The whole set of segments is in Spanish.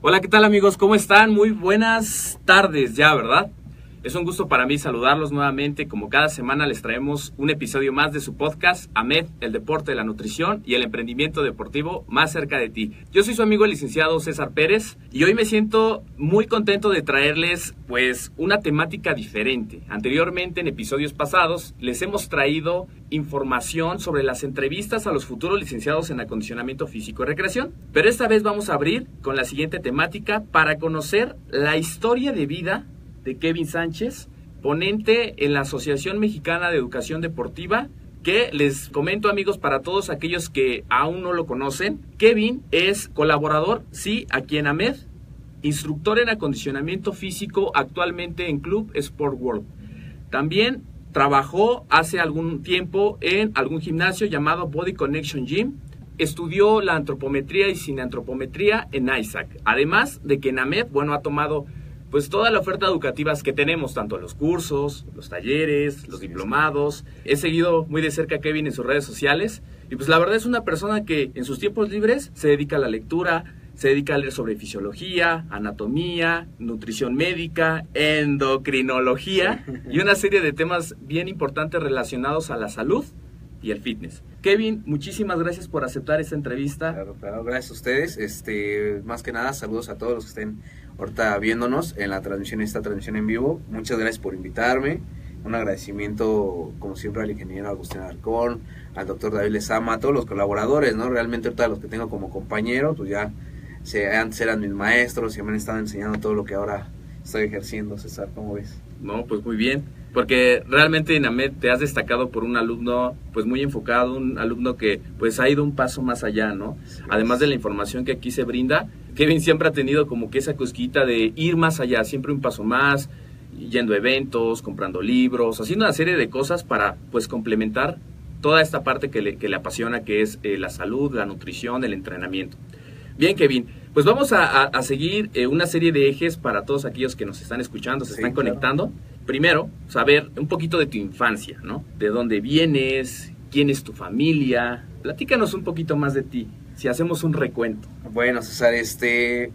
Hola, ¿qué tal amigos? ¿Cómo están? Muy buenas tardes ya, ¿verdad? Es un gusto para mí saludarlos nuevamente. Como cada semana les traemos un episodio más de su podcast, AMED, el deporte, la nutrición y el emprendimiento deportivo más cerca de ti. Yo soy su amigo el licenciado César Pérez y hoy me siento muy contento de traerles pues una temática diferente. Anteriormente en episodios pasados les hemos traído información sobre las entrevistas a los futuros licenciados en acondicionamiento físico y recreación. Pero esta vez vamos a abrir con la siguiente temática para conocer la historia de vida de Kevin Sánchez, ponente en la Asociación Mexicana de Educación Deportiva, que les comento amigos para todos aquellos que aún no lo conocen, Kevin es colaborador, sí, aquí en AMED, instructor en acondicionamiento físico actualmente en Club Sport World. También trabajó hace algún tiempo en algún gimnasio llamado Body Connection Gym. Estudió la antropometría y cineantropometría en ISAC. Además de que en AMED, bueno, ha tomado pues toda la oferta educativa que tenemos, tanto los cursos, los talleres, los diplomados. He seguido muy de cerca a Kevin en sus redes sociales y pues la verdad es una persona que en sus tiempos libres se dedica a la lectura, se dedica a leer sobre fisiología, anatomía, nutrición médica, endocrinología y una serie de temas bien importantes relacionados a la salud y el fitness. Kevin, muchísimas gracias por aceptar esta entrevista. Claro, claro, gracias a ustedes. Este, más que nada, saludos a todos los que estén ahorita viéndonos en la transmisión, esta transmisión en vivo. Muchas gracias por invitarme. Un agradecimiento, como siempre, al ingeniero Agustín Arcón, al doctor David Lezama, a todos los colaboradores, ¿no? Realmente ahorita los que tengo como compañeros, pues ya se, antes eran mis maestros y me han estado enseñando todo lo que ahora estoy ejerciendo, César, ¿cómo ves? No, pues muy bien, porque realmente en AMED te has destacado por un alumno pues muy enfocado, un alumno que pues ha ido un paso más allá, ¿no? Además de la información que aquí se brinda, Kevin siempre ha tenido como que esa cosquita de ir más allá, siempre un paso más, yendo a eventos, comprando libros, haciendo una serie de cosas para pues complementar toda esta parte que le, que le apasiona, que es eh, la salud, la nutrición, el entrenamiento. Bien, Kevin, pues vamos a, seguir eh, una serie de ejes para todos aquellos que nos están escuchando, se están conectando. Primero, saber un poquito de tu infancia, ¿no? De dónde vienes, quién es tu familia. Platícanos un poquito más de ti si hacemos un recuento. Bueno, César, este,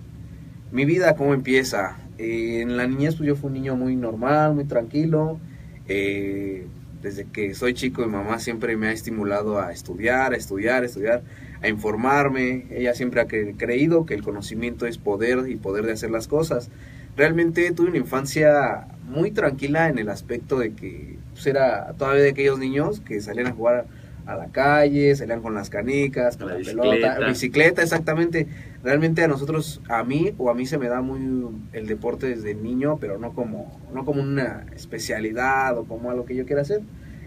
mi vida, ¿cómo empieza? Eh, en la niñez, pues yo fui un niño muy normal, muy tranquilo. Eh, desde que soy chico, mi mamá siempre me ha estimulado a estudiar, a estudiar, a estudiar, a informarme. Ella siempre ha creído que el conocimiento es poder y poder de hacer las cosas. Realmente tuve una infancia muy tranquila en el aspecto de que pues, era todavía de aquellos niños que salían a jugar a la calle, salían con las canicas, con la, pelota, bicicleta, exactamente. Realmente a nosotros, a mí o a mí se me da muy el deporte desde niño, pero no como, no como una especialidad o como algo que yo quiera hacer.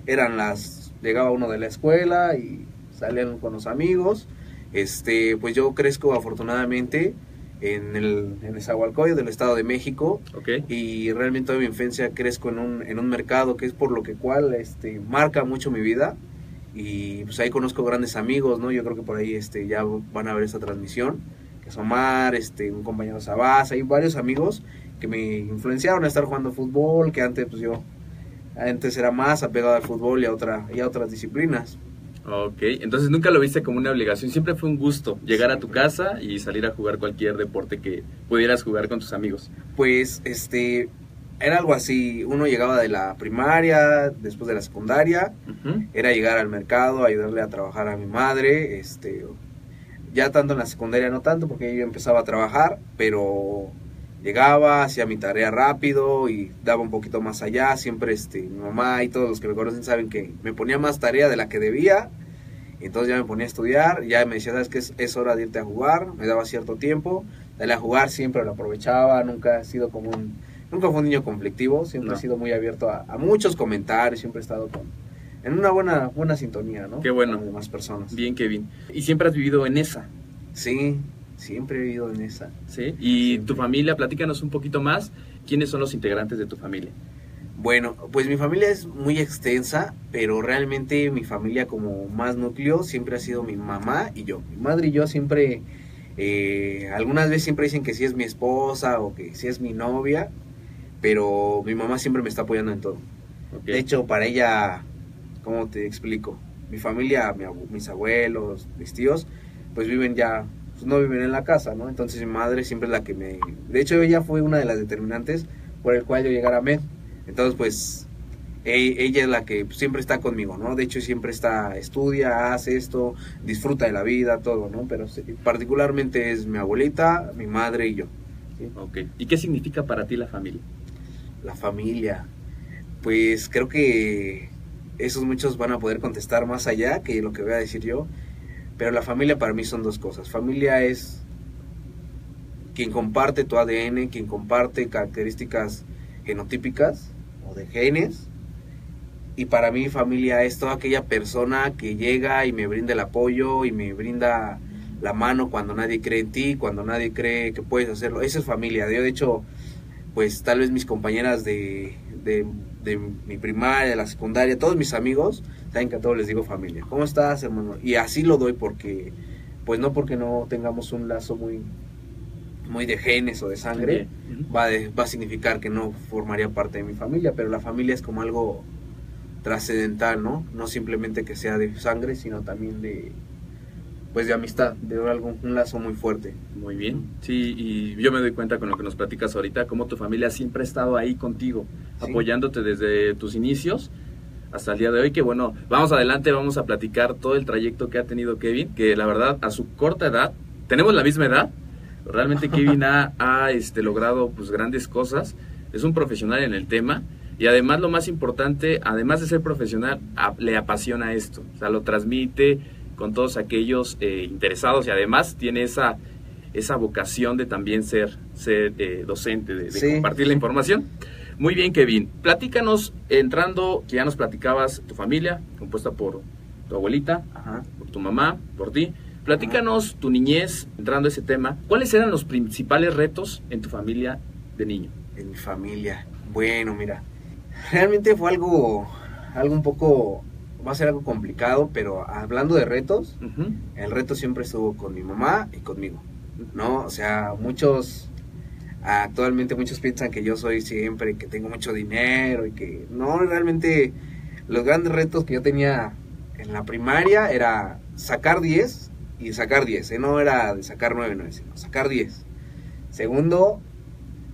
Eran las, llegaba uno de la escuela y salían con los amigos. Este, pues yo crezco afortunadamente en el en del Estado de México y realmente toda mi infancia crezco en un, en un mercado que es por lo que cual este marca mucho mi vida y pues ahí conozco grandes amigos, ¿no? Yo creo que por ahí este, ya van a ver esta transmisión, que es Omar, este, un compañero Sabás, hay varios amigos que me influenciaron a estar jugando fútbol, que antes pues yo Antes era más apegado al fútbol y a, otra, y a otras disciplinas. Ok, entonces nunca lo viste como una obligación, siempre fue un gusto llegar a tu casa y salir a jugar cualquier deporte que pudieras jugar con tus amigos. Pues, este, era algo así, uno llegaba de la primaria, después de la secundaria, era llegar al mercado, ayudarle a trabajar a mi madre, este, ya tanto en la secundaria no tanto porque yo empezaba a trabajar, pero llegaba, hacía mi tarea rápido y daba un poquito más allá, siempre este, mi mamá y todos los que me conocen saben que me ponía más tarea de la que debía, entonces ya me ponía a estudiar, ya me decía, sabes que es, es hora de irte a jugar, me daba cierto tiempo, dale a jugar, siempre lo aprovechaba, nunca he sido como un, nunca fue un niño conflictivo, siempre No. he sido muy abierto a, a muchos comentarios, siempre he estado con, en una buena, buena sintonía, ¿no? Qué bueno. Con las demás personas. Bien, Kevin. ¿Y siempre has vivido en esa? Sí, siempre he vivido en esa. ¿Sí? ¿Y Siempre. tu familia? Platícanos un poquito más. ¿Quiénes son los integrantes de tu familia? Bueno, pues mi familia es muy extensa, pero realmente mi familia como más núcleo siempre ha sido mi mamá y yo. Mi madre y yo siempre, eh, algunas veces siempre dicen que sí es mi esposa o que sí es mi novia, pero mi mamá siempre me está apoyando en todo. De hecho, para ella, ¿cómo te explico? Mi familia, mi abu- mis abuelos, mis tíos, pues viven ya, pues no viven en la casa, ¿no? Entonces mi madre siempre es la que me... De hecho, ella fue una de las determinantes por el cual yo llegara a MED. Entonces, pues, e- ella es la que siempre está conmigo, ¿no? De hecho, siempre está, estudia, hace esto, disfruta de la vida, todo, ¿no? Pero particularmente es mi abuelita, mi madre y yo. ¿sí? Ok. ¿Y qué significa para ti la familia? La familia. Pues creo que esos muchos van a poder contestar más allá que lo que voy a decir yo. Pero la familia para mí son dos cosas. Familia es quien comparte tu ADN, quien comparte características genotípicas o de genes. Y para mí familia es toda aquella persona que llega y me brinda el apoyo y me brinda la mano cuando nadie cree en ti, cuando nadie cree que puedes hacerlo. Esa es familia. Yo de hecho pues tal vez mis compañeras de, de, de mi primaria, de la secundaria, todos mis amigos, saben que a todos les digo familia. ¿Cómo estás, hermano? Y así lo doy porque, pues no porque no tengamos un lazo muy, muy de genes o de sangre, va, de- va a significar que no formaría parte de mi familia, pero la familia es como algo trascendental, ¿no? No simplemente que sea de sangre, sino también de, pues de amistad, de algo, un lazo muy fuerte. Muy bien. Sí, y yo me doy cuenta con lo que nos platicas ahorita, cómo tu familia siempre ha estado ahí contigo, Sí. apoyándote desde tus inicios hasta el día de hoy. Que bueno, vamos adelante, vamos a platicar todo el trayecto que ha tenido Kevin, que la verdad, a su corta edad, tenemos la misma edad, realmente Kevin ha, ha, este, logrado pues grandes cosas, es un profesional en el tema. Y además lo más importante, además de ser profesional, a- le apasiona esto, o sea, lo transmite con todos aquellos eh, interesados y además tiene esa, esa vocación de también ser, ser eh, docente, de, de Sí. compartir la información. Muy bien, Kevin. Platícanos, entrando, que ya nos platicabas, tu familia, compuesta por tu abuelita, Ajá. por tu mamá, por ti. Platícanos tu niñez, entrando a ese tema. ¿Cuáles eran los principales retos en tu familia de niño? En mi familia. Bueno, mira, realmente fue algo, algo un poco, va a ser algo complicado, pero hablando de retos, el reto siempre estuvo con mi mamá y conmigo, ¿no? O sea, muchos, actualmente muchos piensan que yo soy siempre, que tengo mucho dinero y que no, realmente los grandes retos que yo tenía en la primaria era sacar 10 y sacar 10, ¿eh? no era de sacar 9, 9, sino sacar 10. Segundo,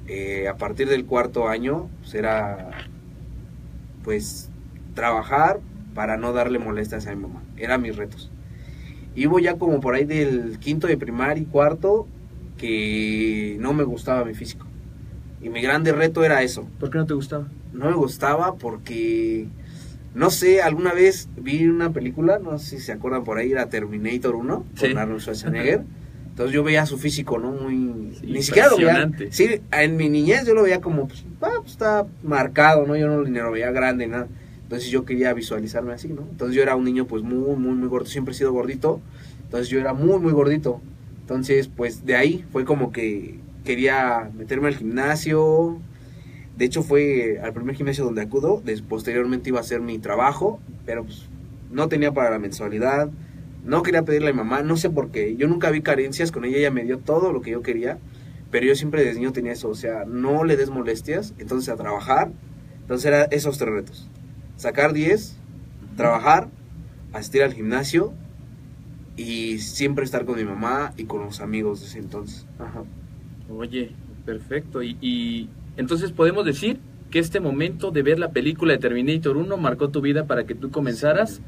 eh, a partir del cuarto año, pues era pues trabajar para no darle molestias a mi mamá. Eran mis retos. Hubo ya como por ahí del quinto de primaria y cuarto que no me gustaba mi físico. Y mi grande reto era eso. ¿Por qué no te gustaba? No me gustaba porque, no sé, alguna vez vi una película, no sé si se acuerdan por ahí, era Terminator 1, Sí. con Arnold Schwarzenegger. Entonces yo veía su físico, ¿no? Muy... Sí, ni siquiera lo veía... Sí, en mi niñez yo lo veía como, pues, ah, pues, está marcado, ¿no? Yo no ni lo veía grande, nada. Entonces yo quería visualizarme así, ¿no? Entonces yo era un niño pues muy, muy, muy gordo, siempre he sido gordito. Entonces yo era muy, muy gordito. Entonces pues de ahí fue como que quería meterme al gimnasio. De hecho fue al primer gimnasio donde acudo. Posteriormente iba a hacer mi trabajo, pero pues no tenía para la mensualidad. No quería pedirle a mi mamá, no sé por qué. Yo nunca vi carencias con ella, ella me dio todo lo que yo quería. Pero yo siempre desde niño tenía eso, o sea, no le des molestias, entonces a trabajar. Entonces era esos tres retos. Sacar 10, trabajar, asistir al gimnasio y siempre estar con mi mamá y con los amigos de ese entonces. Ajá. Oye, perfecto. Y, y entonces podemos decir que este momento de ver la película de Terminator 1 marcó tu vida para que tú comenzaras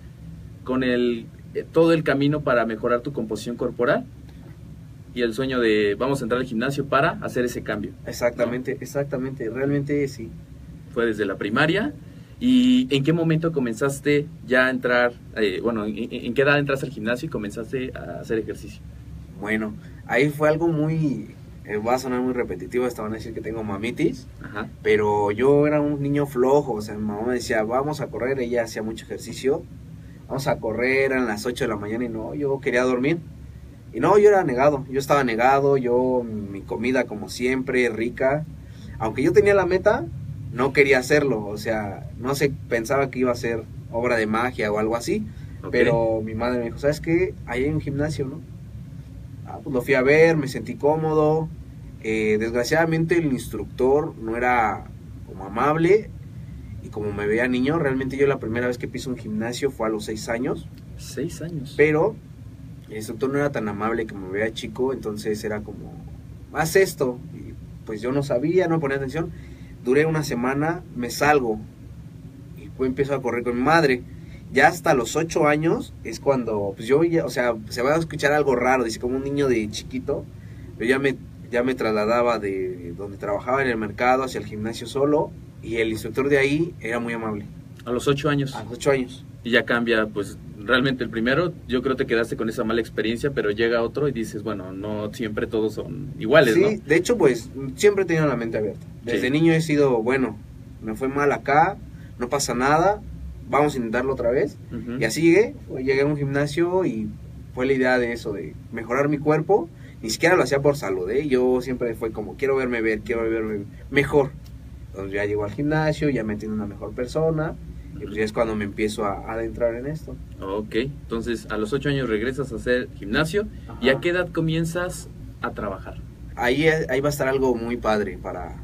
con el eh, todo el camino para mejorar tu composición corporal y el sueño de vamos a entrar al gimnasio para hacer ese cambio. Exactamente, exactamente, realmente sí. Fue desde la primaria. ¿Y en qué momento comenzaste ya a entrar, eh, bueno, en, qué edad entraste al gimnasio y comenzaste a hacer ejercicio? Bueno, ahí fue algo muy, eh, va a sonar muy repetitivo, estaban a decir que tengo mamitis, pero yo era un niño flojo, o sea, mi mamá me decía, vamos a correr, ella hacía mucho ejercicio, vamos a correr, eran las 8 de la mañana y no, yo quería dormir. Y no, yo era negado, yo estaba negado, yo mi comida como siempre, rica. Aunque yo tenía la meta, no quería hacerlo, o sea, no se pensaba que iba a ser obra de magia o algo así. Pero mi madre me dijo, ¿sabes qué? Ahí hay un gimnasio, ¿no? Ah, pues lo fui a ver, me sentí cómodo. Eh, desgraciadamente el instructor no era como amable y como me veía niño, realmente yo la primera vez que piso un gimnasio fue a los seis años. Seis años. Pero el instructor no era tan amable como me veía chico, entonces era como, haz esto. Y pues yo no sabía, no ponía atención. Duré una semana, me salgo empiezo a correr con mi madre. Ya hasta los ocho años es cuando, pues yo, ya, o sea, se va a escuchar algo raro, dice como un niño de chiquito, pero ya me, ya me trasladaba de donde trabajaba en el mercado hacia el gimnasio solo y el instructor de ahí era muy amable. A los ocho años. A los ocho años. Y ya cambia, pues realmente el primero, yo creo que te quedaste con esa mala experiencia, pero llega otro y dices, bueno, no siempre todos son iguales, sí, de hecho, pues siempre he tenido la mente abierta. Desde niño he sido, bueno, me fue mal acá, no pasa nada, vamos a intentarlo otra vez. Y así llegué, llegué a un gimnasio y fue la idea de eso, de mejorar mi cuerpo. Ni siquiera lo hacía por salud, ¿eh? yo siempre fue como, quiero verme ver, quiero verme mejor. Entonces ya llego al gimnasio, ya me entiendo una mejor persona y pues ya es cuando me empiezo a, adentrar en esto. Ok, entonces a los ocho años regresas a hacer gimnasio y a qué edad comienzas a trabajar. Ahí, ahí va a estar algo muy padre para,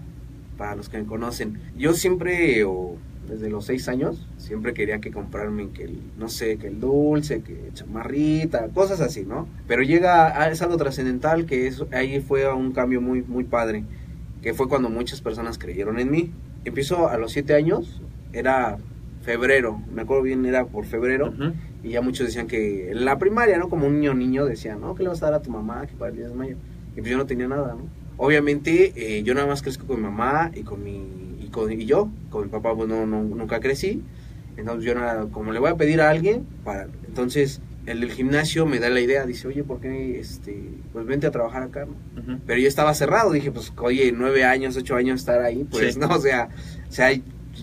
para los que me conocen. Yo siempre, o desde los seis años, siempre quería que comprarme que el, no sé, que el dulce, que chamarrita, cosas así, ¿no? Pero llega, es algo trascendental que es, ahí fue un cambio muy, muy padre, que fue cuando muchas personas creyeron en mí. Empiezo a los siete años, era febrero, me acuerdo bien, era por febrero, y ya muchos decían que en la primaria, ¿no? Como un niño niño decían, ¿no? ¿Qué le vas a dar a tu mamá que para el 10 de mayo? Y pues yo no tenía nada, ¿no? Obviamente, eh, yo nada más crezco con mi mamá y con mi, con, y yo, con mi papá pues no, no, nunca crecí, entonces yo nada, como le voy a pedir a alguien, para, entonces el del gimnasio me da la idea, dice, oye, ¿por qué, este, pues vente a trabajar acá, ¿no? Pero yo estaba cerrado, dije, pues, oye, nueve años, ocho años estar ahí, pues, no, o sea, o sea,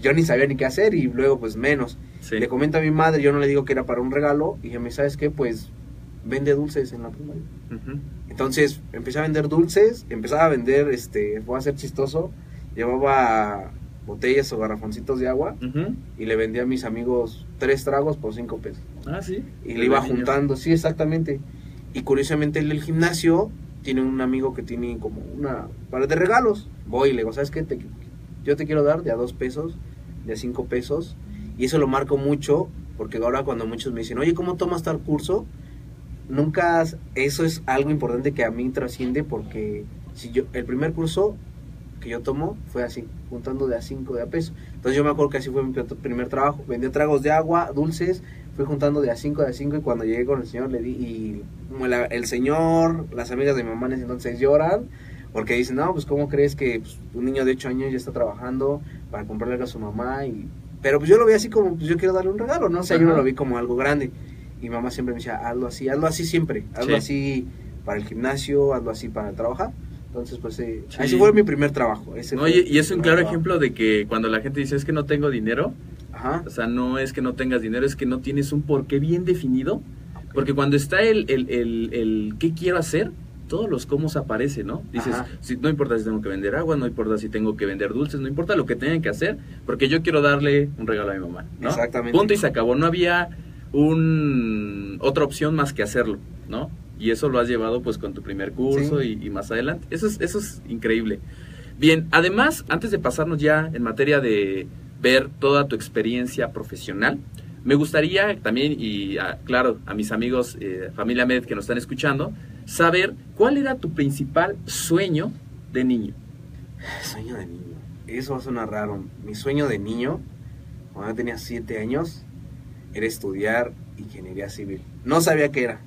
yo ni sabía ni qué hacer y luego pues menos. Le comento a mi madre, yo no le digo que era para un regalo y me ¿sabes qué? Pues vende dulces en la primaria. Entonces empecé a vender dulces, empezaba a vender, este, fue a ser chistoso, llevaba botellas o garrafoncitos de agua y le vendía a mis amigos tres tragos por cinco pesos. Ah, sí. Y le iba juntando, sí, exactamente. Y curiosamente el gimnasio tiene un amigo que tiene como una pared de regalos. Voy y le digo, ¿sabes qué? Te, yo te quiero dar de a dos pesos, de a cinco pesos, y eso lo marco mucho, porque ahora cuando muchos me dicen, oye, ¿cómo tomas tal curso? Nunca, eso es algo importante que a mí trasciende, porque si yo, el primer curso que yo tomo fue así, juntando de a cinco de a peso. Entonces yo me acuerdo que así fue mi primer trabajo, vendía tragos de agua, dulces, fui juntando de a cinco de a cinco y cuando llegué con el señor le di, y el señor, las amigas de mi mamá en ese entonces lloran, porque dicen, no, pues ¿cómo crees que pues, un niño de 8 años ya está trabajando para comprarle algo a su mamá? y Pero pues yo lo vi así como, pues yo quiero darle un regalo, ¿no? O sea, yo no lo vi como algo grande. Y mamá siempre me decía, hazlo así, hazlo así siempre, hazlo así para el gimnasio, hazlo así para trabajar. Entonces, pues eh, así fue mi primer trabajo. Ese Oye, y es un claro ejemplo de que cuando la gente dice es que no tengo dinero, o sea, no es que no tengas dinero, es que no tienes un porqué bien definido. Porque cuando está el, el, el, el qué quiero hacer, todos los cómo aparecen, ¿no? Dices, si, no importa si tengo que vender agua, no importa si tengo que vender dulces, no importa lo que tengan que hacer, porque yo quiero darle un regalo a mi mamá, ¿no? Exactamente. Punto y se acabó. No había un otra opción más que hacerlo, ¿no? Y eso lo has llevado pues con tu primer curso y, más adelante. Eso es, eso es increíble. Bien, además, antes de pasarnos ya en materia de, ver toda tu experiencia profesional. Me gustaría también, y claro, a mis amigos, eh, familia Med que nos están escuchando, saber cuál era tu principal sueño de niño. Sueño de niño. Eso va a sonar raro. Mi sueño de niño, cuando tenía siete años, era estudiar ingeniería civil. No sabía qué era,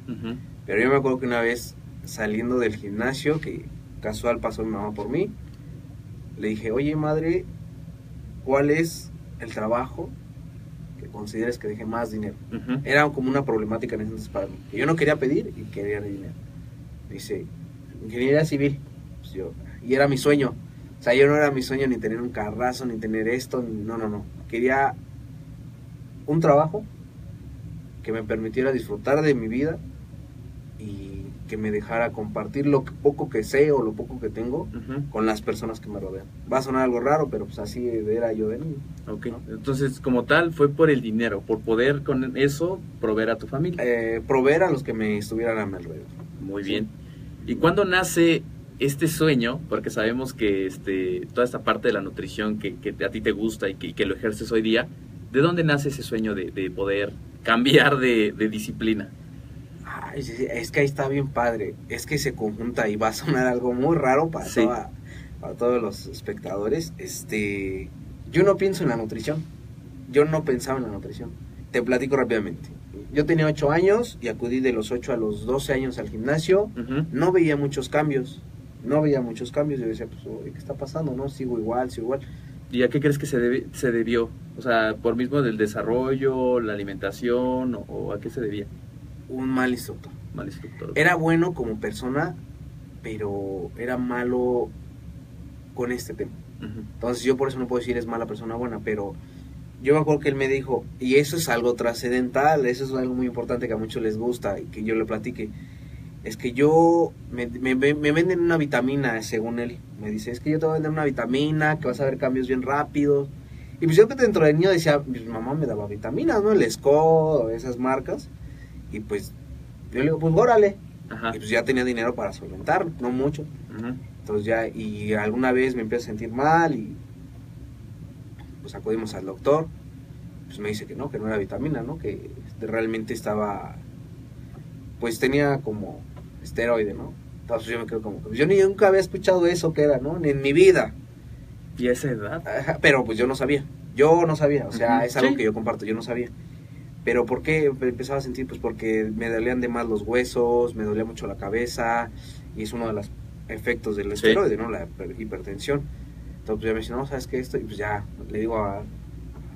pero yo me acuerdo que una vez saliendo del gimnasio, que casual pasó mi mamá por mí, le dije, oye madre, ¿cuál es el trabajo que consideres que deje más dinero? Era como una problemática en ese entonces para mí. Yo no quería pedir y quería dinero. dice, ingeniería civil. Pues yo, y era mi sueño. O sea, yo no era mi sueño ni tener un carrazo, ni tener esto, ni, no, no, no. Quería un trabajo que me permitiera disfrutar de mi vida que me dejara compartir lo poco que sé o lo poco que tengo con las personas que me rodean. Va a sonar algo raro, pero pues así era yo de niño. Ok, entonces como tal fue por el dinero, por poder con eso proveer a tu familia. Eh, proveer a los que me estuvieran a mi alrededor. Muy bien. ¿Y cuándo nace este sueño? Porque sabemos que este, toda esta parte de la nutrición que, que a ti te gusta y que, que, lo ejerces hoy día, ¿de dónde nace ese sueño de, de poder cambiar de, de disciplina? Es que ahí está bien padre. Es que se conjunta y va a sonar algo muy raro para, para todos los espectadores. Este, yo no pienso en la nutrición. Yo no pensaba en la nutrición. Te platico rápidamente. Yo tenía 8 años y acudí de los 8 a los 12 años al gimnasio. No veía muchos cambios. No veía muchos cambios. Yo decía, pues, ¿qué está pasando? No, sigo igual, sigo igual. ¿Y a qué crees que se, se debió? O sea, por mismo del desarrollo, la alimentación, o a qué se debía? Un mal instructor. Mal instructor. Era bueno como persona, pero era malo con este tema. Entonces yo por eso no puedo decir es mala persona buena, pero yo me acuerdo que él me dijo, y eso es algo trascendental, eso es algo muy importante que a muchos les gusta y que yo le platique, es que yo, me, me, me, venden una vitamina, según él, me dice, es que yo te voy a vender una vitamina, que vas a ver cambios bien rápidos. Y pues yo que dentro del niño decía, mi mamá me daba vitaminas, ¿no? El Esco, esas marcas. Y pues yo le digo, pues órale. Y pues ya tenía dinero para solventar, no mucho. Entonces ya, y alguna vez me empiezo a sentir mal y pues acudimos al doctor. Pues me dice que no, que no era vitamina, ¿no? Que realmente estaba, pues tenía como esteroide, ¿no? Entonces yo me quedo como, pues yo ni nunca había escuchado eso que era, ¿no? Ni en mi vida. ¿Y esa edad? pero pues yo no sabía. Yo no sabía, o sea, es algo que yo comparto, yo no sabía. Pero ¿por qué empezaba a sentir? Pues porque me dolían de más los huesos, me dolía mucho la cabeza, y es uno de los efectos del esteroide, ¿no? La hipertensión. Entonces pues, ya me dice, no, ¿sabes qué? Esto, y pues ya le digo a,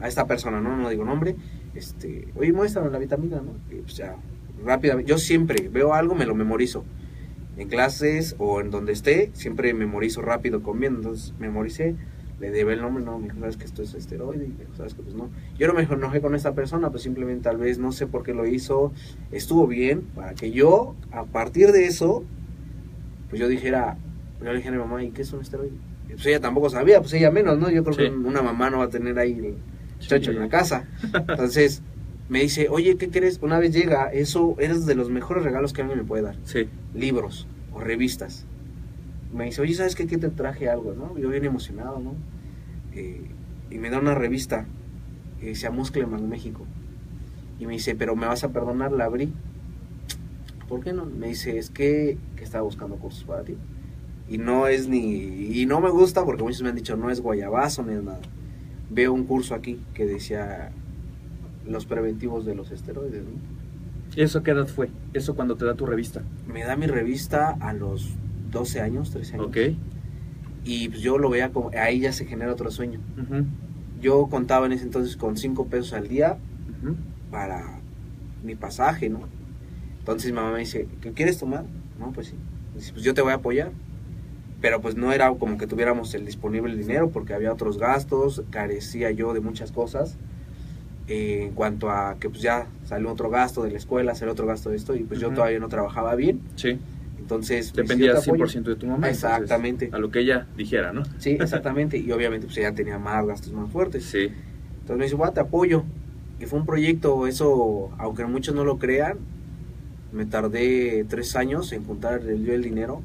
a esta persona, ¿no? No digo nombre, este, oye, muéstrame la vitamina, ¿no? Y pues ya, rápidamente, yo siempre veo algo, me lo memorizo. En clases o en donde esté, siempre memorizo rápido comiendo, entonces memoricé le debe el nombre, no, me dijo, sabes que esto es esteroide, y sabes que pues no. Yo no me enojé con esta persona, pues simplemente tal vez no sé por qué lo hizo, estuvo bien, para que yo, a partir de eso, pues yo dijera, yo le dije a mi mamá, ¿y qué es un esteroide? pues ella tampoco sabía, pues ella menos, ¿no? Yo creo que una mamá no va a tener ahí el chocho en la casa. Entonces, me dice, oye, ¿qué quieres? Una vez llega, eso es de los mejores regalos que alguien me puede dar. Sí. Libros o revistas me dice, oye, ¿sabes qué? Que te traje algo, ¿no? Yo bien emocionado, ¿no? Eh, y me da una revista que dice Muscleman México. Y me dice, pero me vas a perdonar, la abrí. ¿Por qué no? Me dice, es que, que estaba buscando cursos para ti. Y no es ni... Y no me gusta porque muchos me han dicho, no es guayabazo ni es nada. Veo un curso aquí que decía los preventivos de los esteroides, ¿no? ¿Y eso qué edad fue? ¿Eso cuando te da tu revista? Me da mi revista a los 12 años, 13 años. Ok. Y pues yo lo veía como, ahí ya se genera otro sueño. Yo contaba en ese entonces con 5 pesos al día para mi pasaje, ¿no? Entonces mi mamá me dice, ¿qué quieres tomar? No, pues sí. Dice, pues yo te voy a apoyar. Pero pues no era como que tuviéramos el disponible dinero porque había otros gastos, carecía yo de muchas cosas. Eh, en cuanto a que pues ya salió otro gasto de la escuela, hacer otro gasto de esto y pues yo todavía no trabajaba bien. Sí. Entonces, dependía 100% de tu mamá. Exactamente. a lo que ella dijera, ¿no? Sí, exactamente. y obviamente pues ella tenía más gastos más fuertes. Sí. Entonces me dice, bueno, te apoyo. Y fue un proyecto, eso, aunque muchos no lo crean, me tardé tres años en juntar el, yo el dinero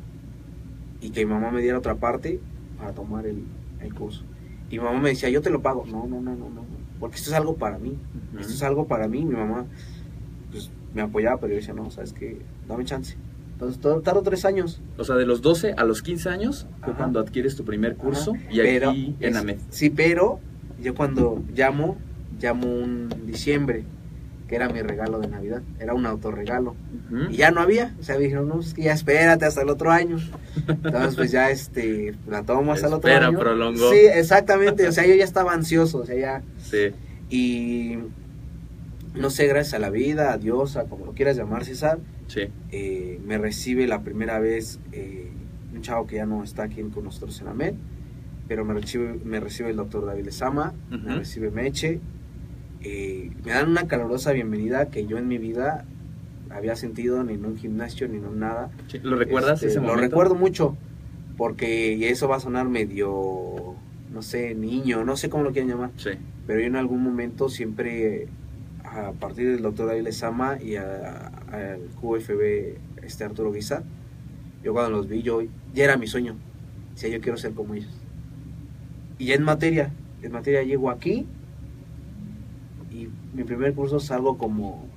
y que mi mamá me diera otra parte para tomar el, el curso. Y mi mamá me decía, yo te lo pago. No, no, no, no, no. Porque esto es algo para mí. Ujú. Esto es algo para mí. Mi mamá pues, me apoyaba, pero yo decía, no, sabes que dame chance. Entonces todo, tardó tres años. O sea, de los 12 a los 15 años fue Ajá. cuando adquieres tu primer curso Ajá. y Pero aquí en AMED. Sí, pero yo cuando llamo, llamo un diciembre, que era mi regalo de Navidad. Era un autorregalo. Y ya no había, o sea, me dijeron, no, es que ya espérate hasta el otro año. Entonces, pues ya, este, la tomo hasta el otro Espera, año. prolongó. Sí, exactamente, o sea, yo ya estaba ansioso, o sea, ya, Sí. y no sé, gracias a la vida, a Dios, a como lo quieras llamar, César, Sí. eh, me recibe la primera vez eh, un chavo que ya no está aquí con nosotros en AMED, pero me recibe, me recibe el doctor David Lezama, me recibe Meche, eh, me dan una calurosa bienvenida que yo en mi vida había sentido ni en un gimnasio ni en un nada. Sí. ¿Lo recuerdas Este, ese momento? Lo recuerdo mucho, porque y eso va a sonar medio, no sé, niño, no sé cómo lo quieran llamar, Sí. pero yo en algún momento siempre, a partir del doctor David Lezama y al QFB este Arturo Guisa, yo cuando los vi, yo ya era mi sueño, decía yo quiero ser como ellos. Y ya en materia, en materia llego aquí y mi primer curso salgo como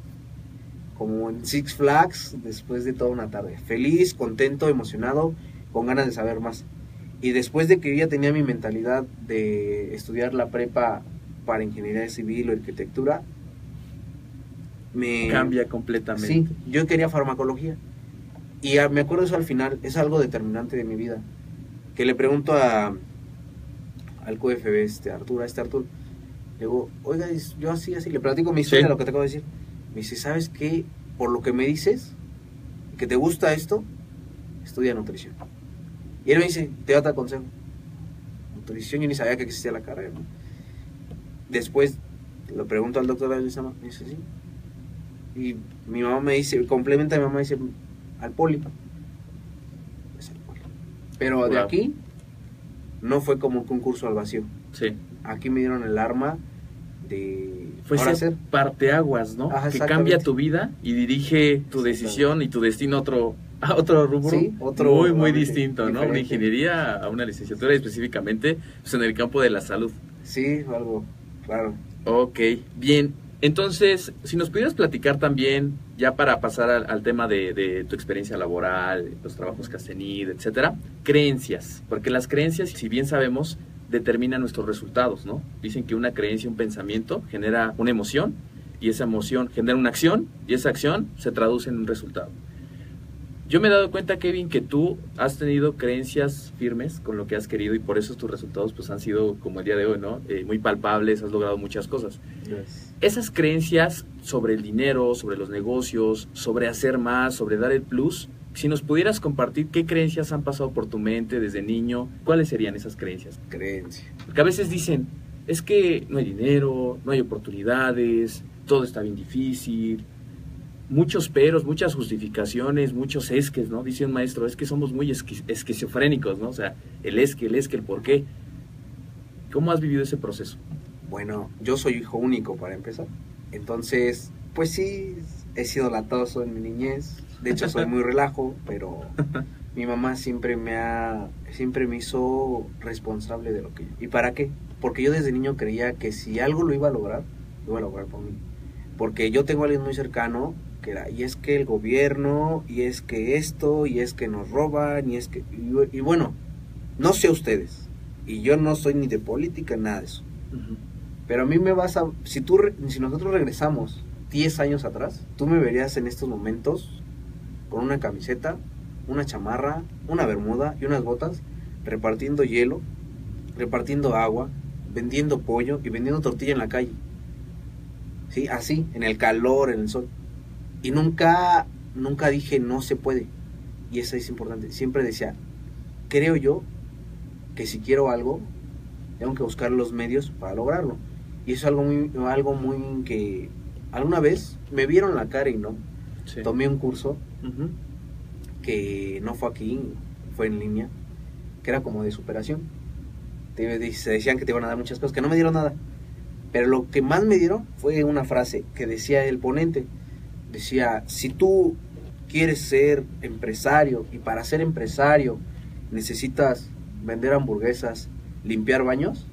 como en Six Flags después de toda una tarde, feliz, contento, emocionado, con ganas de saber más. Y después de que ya tenía mi mentalidad de estudiar la prepa para ingeniería civil o arquitectura, me Cambia completamente. Sí, yo quería farmacología. Y a- me acuerdo eso al final, es algo determinante de mi vida. Que le pregunto a al QFB, este Arturo, a este Arturo, le digo, oiga, yo así, así, le platico mi historia, Sí. lo que te acabo de decir. Me dice, ¿sabes qué? Por lo que me dices, que te gusta esto, estudia nutrición. Y él me dice, te da consejo. Nutrición, yo ni sabía que existía la carrera. Después lo pregunto al doctor me dice, sí. Y mi mamá me dice, complementa a mi mamá, dice, al poli. Es al poli. Pero de aquí no fue como un concurso al vacío. Sí. Aquí me dieron el arma de Fue ese ser. parteaguas, ¿no? Ajá, que cambia tu vida y dirige tu decisión y tu destino a otro, a otro rubro. Sí, otro muy, muy distinto, ¿no? Una diferente. ingeniería a una licenciatura y específicamente pues, en el campo de la salud. Sí, algo, claro. Ok, bien. Entonces, si nos pudieras platicar también, ya para pasar al, tema de, de tu experiencia laboral, los trabajos que has tenido, etcétera, creencias, porque las creencias, si bien sabemos, determinan nuestros resultados, ¿no? Dicen que una creencia, un pensamiento genera una emoción y esa emoción genera una acción y esa acción se traduce en un resultado. Yo me he dado cuenta, Kevin, que tú has tenido creencias firmes con lo que has querido y por eso tus resultados pues han sido como el día de hoy, ¿no? Eh, muy palpables, has logrado muchas cosas. Esas creencias sobre el dinero, sobre los negocios, sobre hacer más, sobre dar el plus, si nos pudieras compartir qué creencias han pasado por tu mente desde niño, ¿cuáles serían esas creencias? Creencia. Porque a veces dicen, es que no hay dinero, no hay oportunidades, todo está bien difícil, muchos peros, muchas justificaciones, muchos esques, ¿no? Dice un maestro, es que somos muy esqui- esquizofrénicos, ¿no? O sea, el esque, el esque, el por qué. ¿Cómo has vivido ese proceso? Bueno, yo soy hijo único para empezar. Entonces, pues sí, he sido latoso en mi niñez. De hecho, soy muy relajo, pero mi mamá siempre me ha, siempre me hizo responsable de lo que yo. ¿Y para qué? Porque yo desde niño creía que si algo lo iba a lograr, lo iba a lograr por mí. Porque yo tengo a alguien muy cercano que era, y es que el gobierno, y es que esto, y es que nos roban, y es que, y, y bueno, no sé ustedes, y yo no soy ni de política, nada de eso. Pero a mí me vas a... Si, tú, si nosotros regresamos 10 años atrás, tú me verías en estos momentos con una camiseta, una chamarra, una bermuda y unas botas, repartiendo hielo, repartiendo agua, vendiendo pollo y vendiendo tortilla en la calle. Sí, así, en el calor, en el sol. Y nunca, nunca dije no se puede. Y eso es importante. Siempre decía, creo yo que si quiero algo, tengo que buscar los medios para lograrlo. Y eso es algo muy, algo muy que alguna vez me vieron la cara y no. Sí. Tomé un curso que no fue aquí, fue en línea, que era como de superación. Te- se decían que te iban a dar muchas cosas, que no me dieron nada. Pero lo que más me dieron fue una frase que decía el ponente. Decía, si tú quieres ser empresario y para ser empresario necesitas vender hamburguesas, limpiar baños,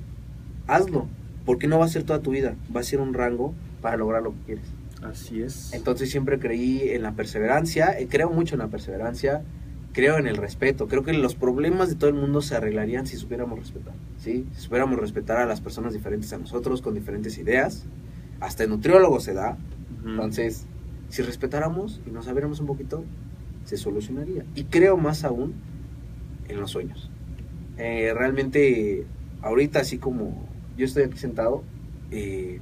hazlo, porque no va a ser toda tu vida, va a ser un rango para lograr lo que quieres. Así es. Entonces siempre creí en la perseverancia, eh, creo mucho en la perseverancia, creo en el respeto, creo que los problemas de todo el mundo se arreglarían si supiéramos respetar, ¿sí? Si supiéramos respetar a las personas diferentes a nosotros, con diferentes ideas, hasta el nutriólogo se da, Ujú. entonces si respetáramos y nos abriéramos un poquito, se solucionaría. Y creo más aún en los sueños. Eh, realmente, ahorita así como yo estoy aquí sentado, eh,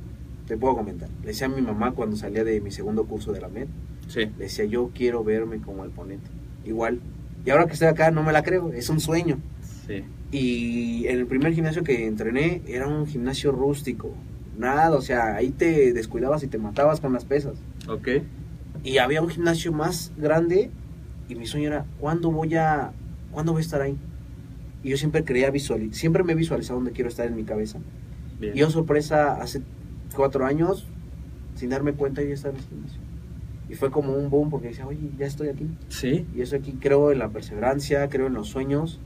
te puedo comentar. Le decía a mi mamá cuando salía de mi segundo curso de la MED, Sí. le decía yo quiero verme como el ponente. Igual. Y ahora que estoy acá no me la creo, es un sueño. Sí. Y en el primer gimnasio que entrené era un gimnasio rústico. Nada, o sea, ahí te descuidabas y te matabas con las pesas. Ok. Y había un gimnasio más grande y mi sueño era, ¿cuándo voy a, ¿cuándo voy a estar ahí? Y yo siempre creía visualizar, siempre me he visualizado donde quiero estar en mi cabeza. Bien. Y yo, sorpresa, hace cuatro años, sin darme cuenta, ya estaba en el gimnasio. Y fue como un boom porque decía, oye, ya estoy aquí. Sí. Y eso aquí creo en la perseverancia, creo en los sueños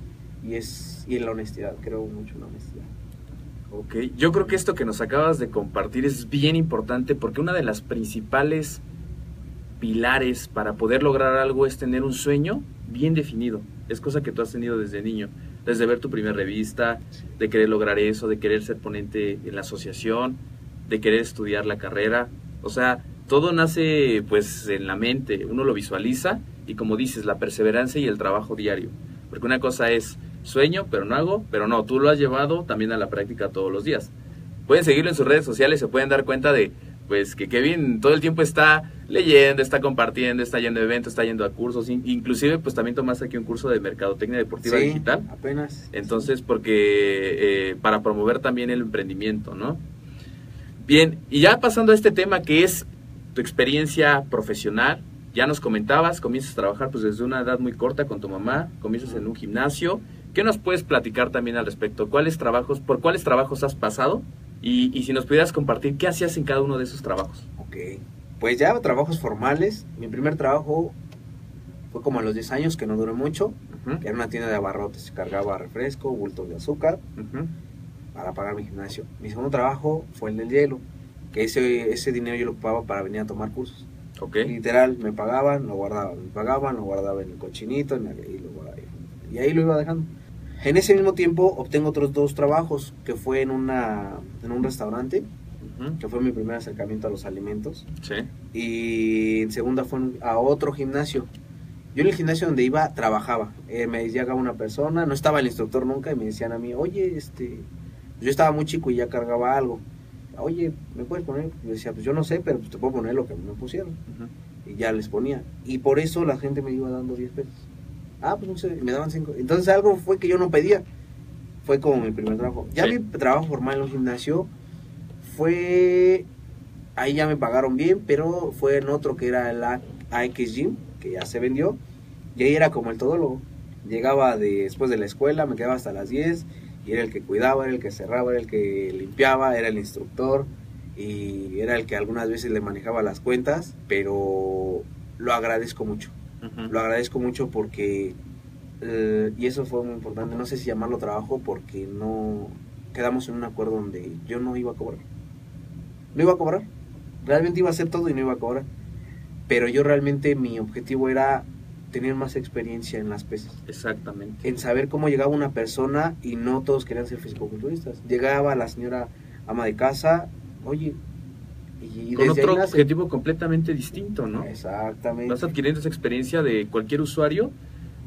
y, es, y en la honestidad, creo mucho en la honestidad. Ok, yo creo que esto que nos acabas de compartir es bien importante porque una de las principales pilares para poder lograr algo es tener un sueño bien definido. Es cosa que tú has tenido desde niño, desde ver tu primera revista, de querer lograr eso, de querer ser ponente en la asociación, de querer estudiar la carrera. O sea, todo nace pues en la mente, uno lo visualiza y como dices, la perseverancia y el trabajo diario. Porque una cosa es sueño, pero no hago, pero no, tú lo has llevado también a la práctica todos los días. Pueden seguirlo en sus redes sociales, se pueden dar cuenta de pues que Kevin todo el tiempo está leyendo, está compartiendo, está yendo a eventos, está yendo a cursos, in- inclusive pues también tomaste aquí un curso de mercadotecnia deportiva Sí, digital. Apenas. Entonces, porque eh, para promover también el emprendimiento, ¿no? Bien, y ya pasando a este tema que es tu experiencia profesional, ya nos comentabas, comienzas a trabajar pues desde una edad muy corta con tu mamá, comienzas en un gimnasio. ¿Qué nos puedes platicar también al respecto? ¿Cuáles trabajos, por cuáles trabajos has pasado? Y, y si nos pudieras compartir, ¿qué hacías en cada uno de esos trabajos? Ok. Pues ya trabajos formales. Mi primer trabajo fue como a los 10 años, que no duró mucho. Ujú, que Era una tienda de abarrotes. Cargaba refresco, bultos de azúcar ujú, para pagar mi gimnasio. Mi segundo trabajo fue el del hielo. Que ese, ese dinero yo lo ocupaba para venir a tomar cursos. Ok, Literal, me pagaban, lo guardaba. Me pagaban, lo guardaba en el cochinito y, lo guardaba y ahí lo iba dejando. En ese mismo tiempo obtengo otros dos trabajos, que fue en, una, en un restaurante, que fue mi primer acercamiento a los alimentos. sí, y en segunda fue a otro gimnasio. Yo en el gimnasio donde iba trabajaba. Eh, me llegaba una persona, no estaba el instructor nunca y me decían a mí, oye, este, yo estaba muy chico y ya cargaba algo. Oye, ¿me puedes poner? Yo decía, pues yo no sé, pero pues te puedo poner lo que me pusieron. Y ya les ponía. Y por eso la gente me iba dando 10 pesos. Ah, pues no sé, me daban 5. Entonces algo fue que yo no pedía. Fue como mi primer trabajo. Ya Sí. mi trabajo formal en un gimnasio fue... Ahí ya me pagaron bien, pero fue en otro que era el AX Gym, que ya se vendió. Y ahí era como el todólogo. Llegaba de- después de la escuela, me quedaba hasta las 10 y era el que cuidaba, era el que cerraba, era el que limpiaba, era el instructor y era el que algunas veces le manejaba las cuentas, pero lo agradezco mucho. Lo agradezco mucho porque, eh, y eso fue muy importante, no sé si llamarlo trabajo porque no quedamos en un acuerdo donde yo no iba a cobrar. No iba a cobrar. Realmente iba a hacer todo y no iba a cobrar. Pero yo realmente mi objetivo era tener más experiencia en las pesas. Exactamente. En saber cómo llegaba una persona y no todos querían ser fisicoculturistas. Llegaba la señora ama de casa, oye, y, Con otro nace- objetivo completamente distinto, ¿no? Exactamente. vas adquiriendo esa experiencia de cualquier usuario,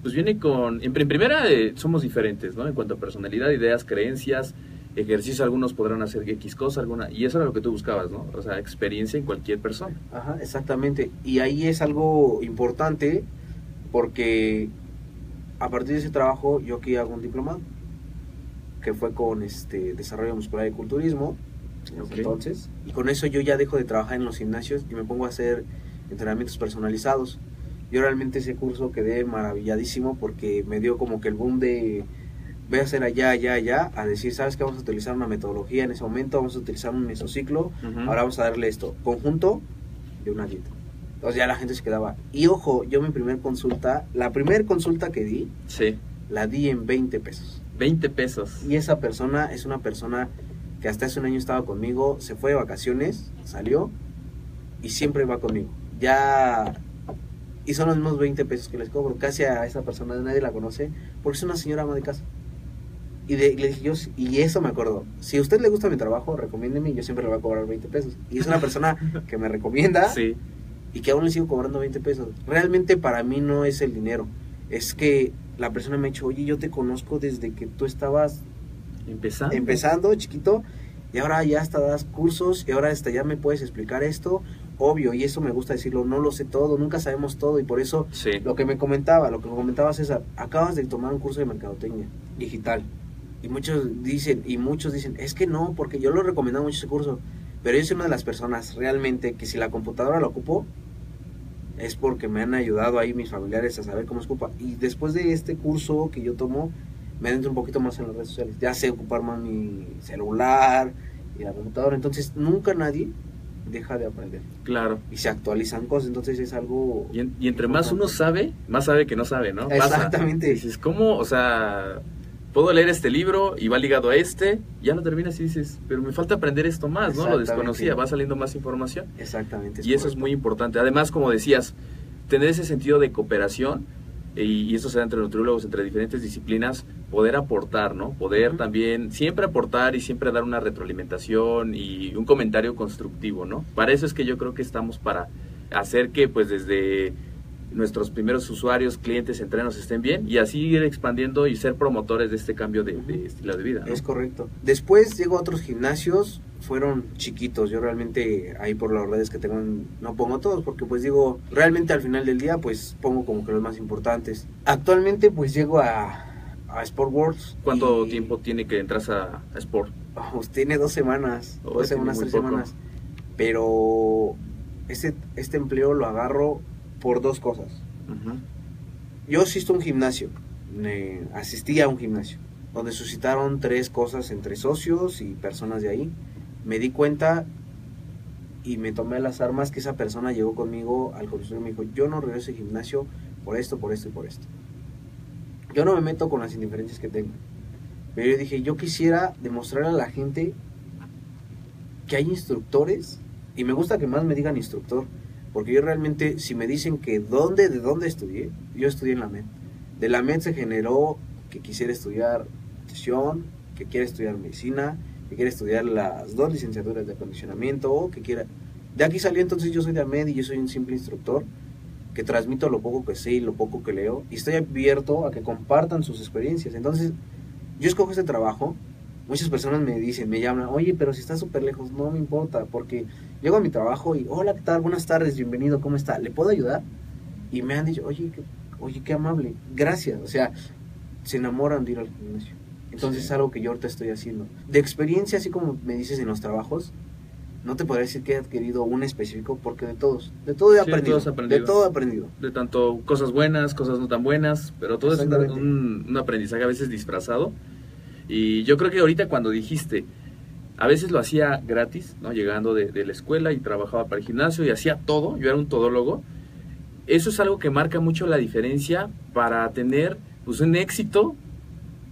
pues viene con, en prim- primera eh, somos diferentes, ¿no? En cuanto a personalidad, ideas, creencias, ejercicios, algunos podrán hacer X cosa, alguna, y eso era lo que tú buscabas, ¿no? O sea, experiencia en cualquier persona. Ajá, exactamente. Y ahí es algo importante porque a partir de ese trabajo yo aquí hago un diplomado que fue con este desarrollo muscular y culturismo en ese Ok. entonces y con eso yo ya dejo de trabajar en los gimnasios y me pongo a hacer entrenamientos personalizados. Yo realmente ese curso quedé maravilladísimo porque me dio como que el boom de voy a hacer allá, allá, allá, a decir, sabes que vamos a utilizar una metodología en ese momento, vamos a utilizar un mesociclo, Ujú. Ahora vamos a darle esto, conjunto de una dieta. Entonces ya la gente se quedaba. Y ojo, yo mi primer consulta, la primer consulta que di, Sí, la di en 20 pesos. 20 pesos. Y esa persona es una persona que hasta hace un año estaba conmigo, se fue de vacaciones, salió y siempre va conmigo. Ya y son los mismos 20 pesos que les cobro. Casi a esa persona nadie la conoce porque es una señora ama de casa. Y le dije yo, y eso me acuerdo, si a usted le gusta mi trabajo, recomiéndeme yo siempre le voy a cobrar 20 pesos. Y es una persona que me recomienda y que aún le sigo cobrando 20 pesos. Realmente para mí no es el dinero, es que la persona me ha dicho, oye, yo te conozco desde que tú estabas empezando, empezando chiquito, y ahora ya hasta das cursos, y ahora hasta ya me puedes explicar esto, obvio, y eso me gusta decirlo, no lo sé todo, nunca sabemos todo, y por eso lo que me comentaba, lo que comentaba César, acabas de tomar un curso de mercadotecnia digital, y muchos dicen, y muchos dicen, es que no, porque yo lo recomendado mucho ese curso, pero yo soy una de las personas realmente que si la computadora la ocupo, es porque me han ayudado ahí mis familiares a saber cómo se ocupa, y después de este curso que yo tomo, me adentro un poquito más en las redes sociales, ya sé ocupar más mi celular y la computadora, entonces nunca nadie deja de aprender. Claro. Y se actualizan cosas, entonces es algo... Y, entre más uno sabe, más sabe que no sabe, ¿no? Exactamente. Dices, ¿cómo? O sea, puedo leer este libro y va ligado a este, ya lo terminas y dices, pero me falta aprender esto más, ¿no? Lo desconocía, va saliendo más información. Exactamente. Y eso es muy importante. Además, como decías, tener ese sentido de cooperación y, eso se da entre nutriólogos, entre diferentes disciplinas, poder aportar, ¿no? Poder también siempre aportar y siempre dar una retroalimentación y un comentario constructivo, ¿no? Para eso es que yo creo que estamos para hacer que pues desde nuestros primeros usuarios, clientes, entrenos estén bien y así ir expandiendo y ser promotores de este cambio de, estilo de vida. Es correcto. Después llego a otros gimnasios, fueron chiquitos. Yo realmente ahí por las redes que tengo no pongo todos porque pues digo, realmente al final del día pues pongo como que los más importantes. Actualmente pues llego a, a Sport Worlds. ¿Cuánto tiempo tiene que entras a, Sport? Pues tiene dos semanas, oh, dos semanas, tres semanas. Pero este, este empleo lo agarro por dos cosas. Yo asisto a un gimnasio, asistí a un gimnasio, donde suscitaron tres cosas entre socios y personas de ahí. Me di cuenta y me tomé las armas que esa persona llegó conmigo al consultorio y me dijo, yo no regreso al gimnasio por esto, por esto y por esto. Yo no me meto con las indiferencias que tengo. Pero yo dije, yo quisiera demostrar a la gente que hay instructores, y me gusta que más me digan instructor, porque yo realmente, si me dicen que dónde, de dónde estudié, yo estudié en la MED. De la MED se generó que quisiera estudiar nutrición, que quiera estudiar medicina, que quiera estudiar las dos licenciaturas de acondicionamiento, o que quiera... De aquí salió entonces yo soy de AMED y yo soy un simple instructor que transmito lo poco que sé y lo poco que leo y estoy abierto a que compartan sus experiencias. Entonces, yo escojo este trabajo muchas personas me dicen, me llaman, oye, pero si está súper lejos, no me importa, porque llego a mi trabajo y, hola, ¿qué tal? Buenas tardes, bienvenido, ¿cómo está? ¿Le puedo ayudar? Y me han dicho, oye, qué, oye, qué amable, gracias. O sea, se enamoran de ir al gimnasio. Entonces es algo que yo ahorita estoy haciendo. De experiencia, así como me dices en los trabajos, no te podría decir que he adquirido un específico porque de todos, de todo he aprendido, de todo he aprendido. De tanto cosas buenas, cosas no tan buenas, pero todo es un, un aprendizaje a veces disfrazado y yo creo que ahorita cuando dijiste, a veces lo hacía gratis, ¿no? Llegando de, la escuela y trabajaba para el gimnasio y hacía todo, yo era un todólogo. Eso es algo que marca mucho la diferencia para tener pues, un éxito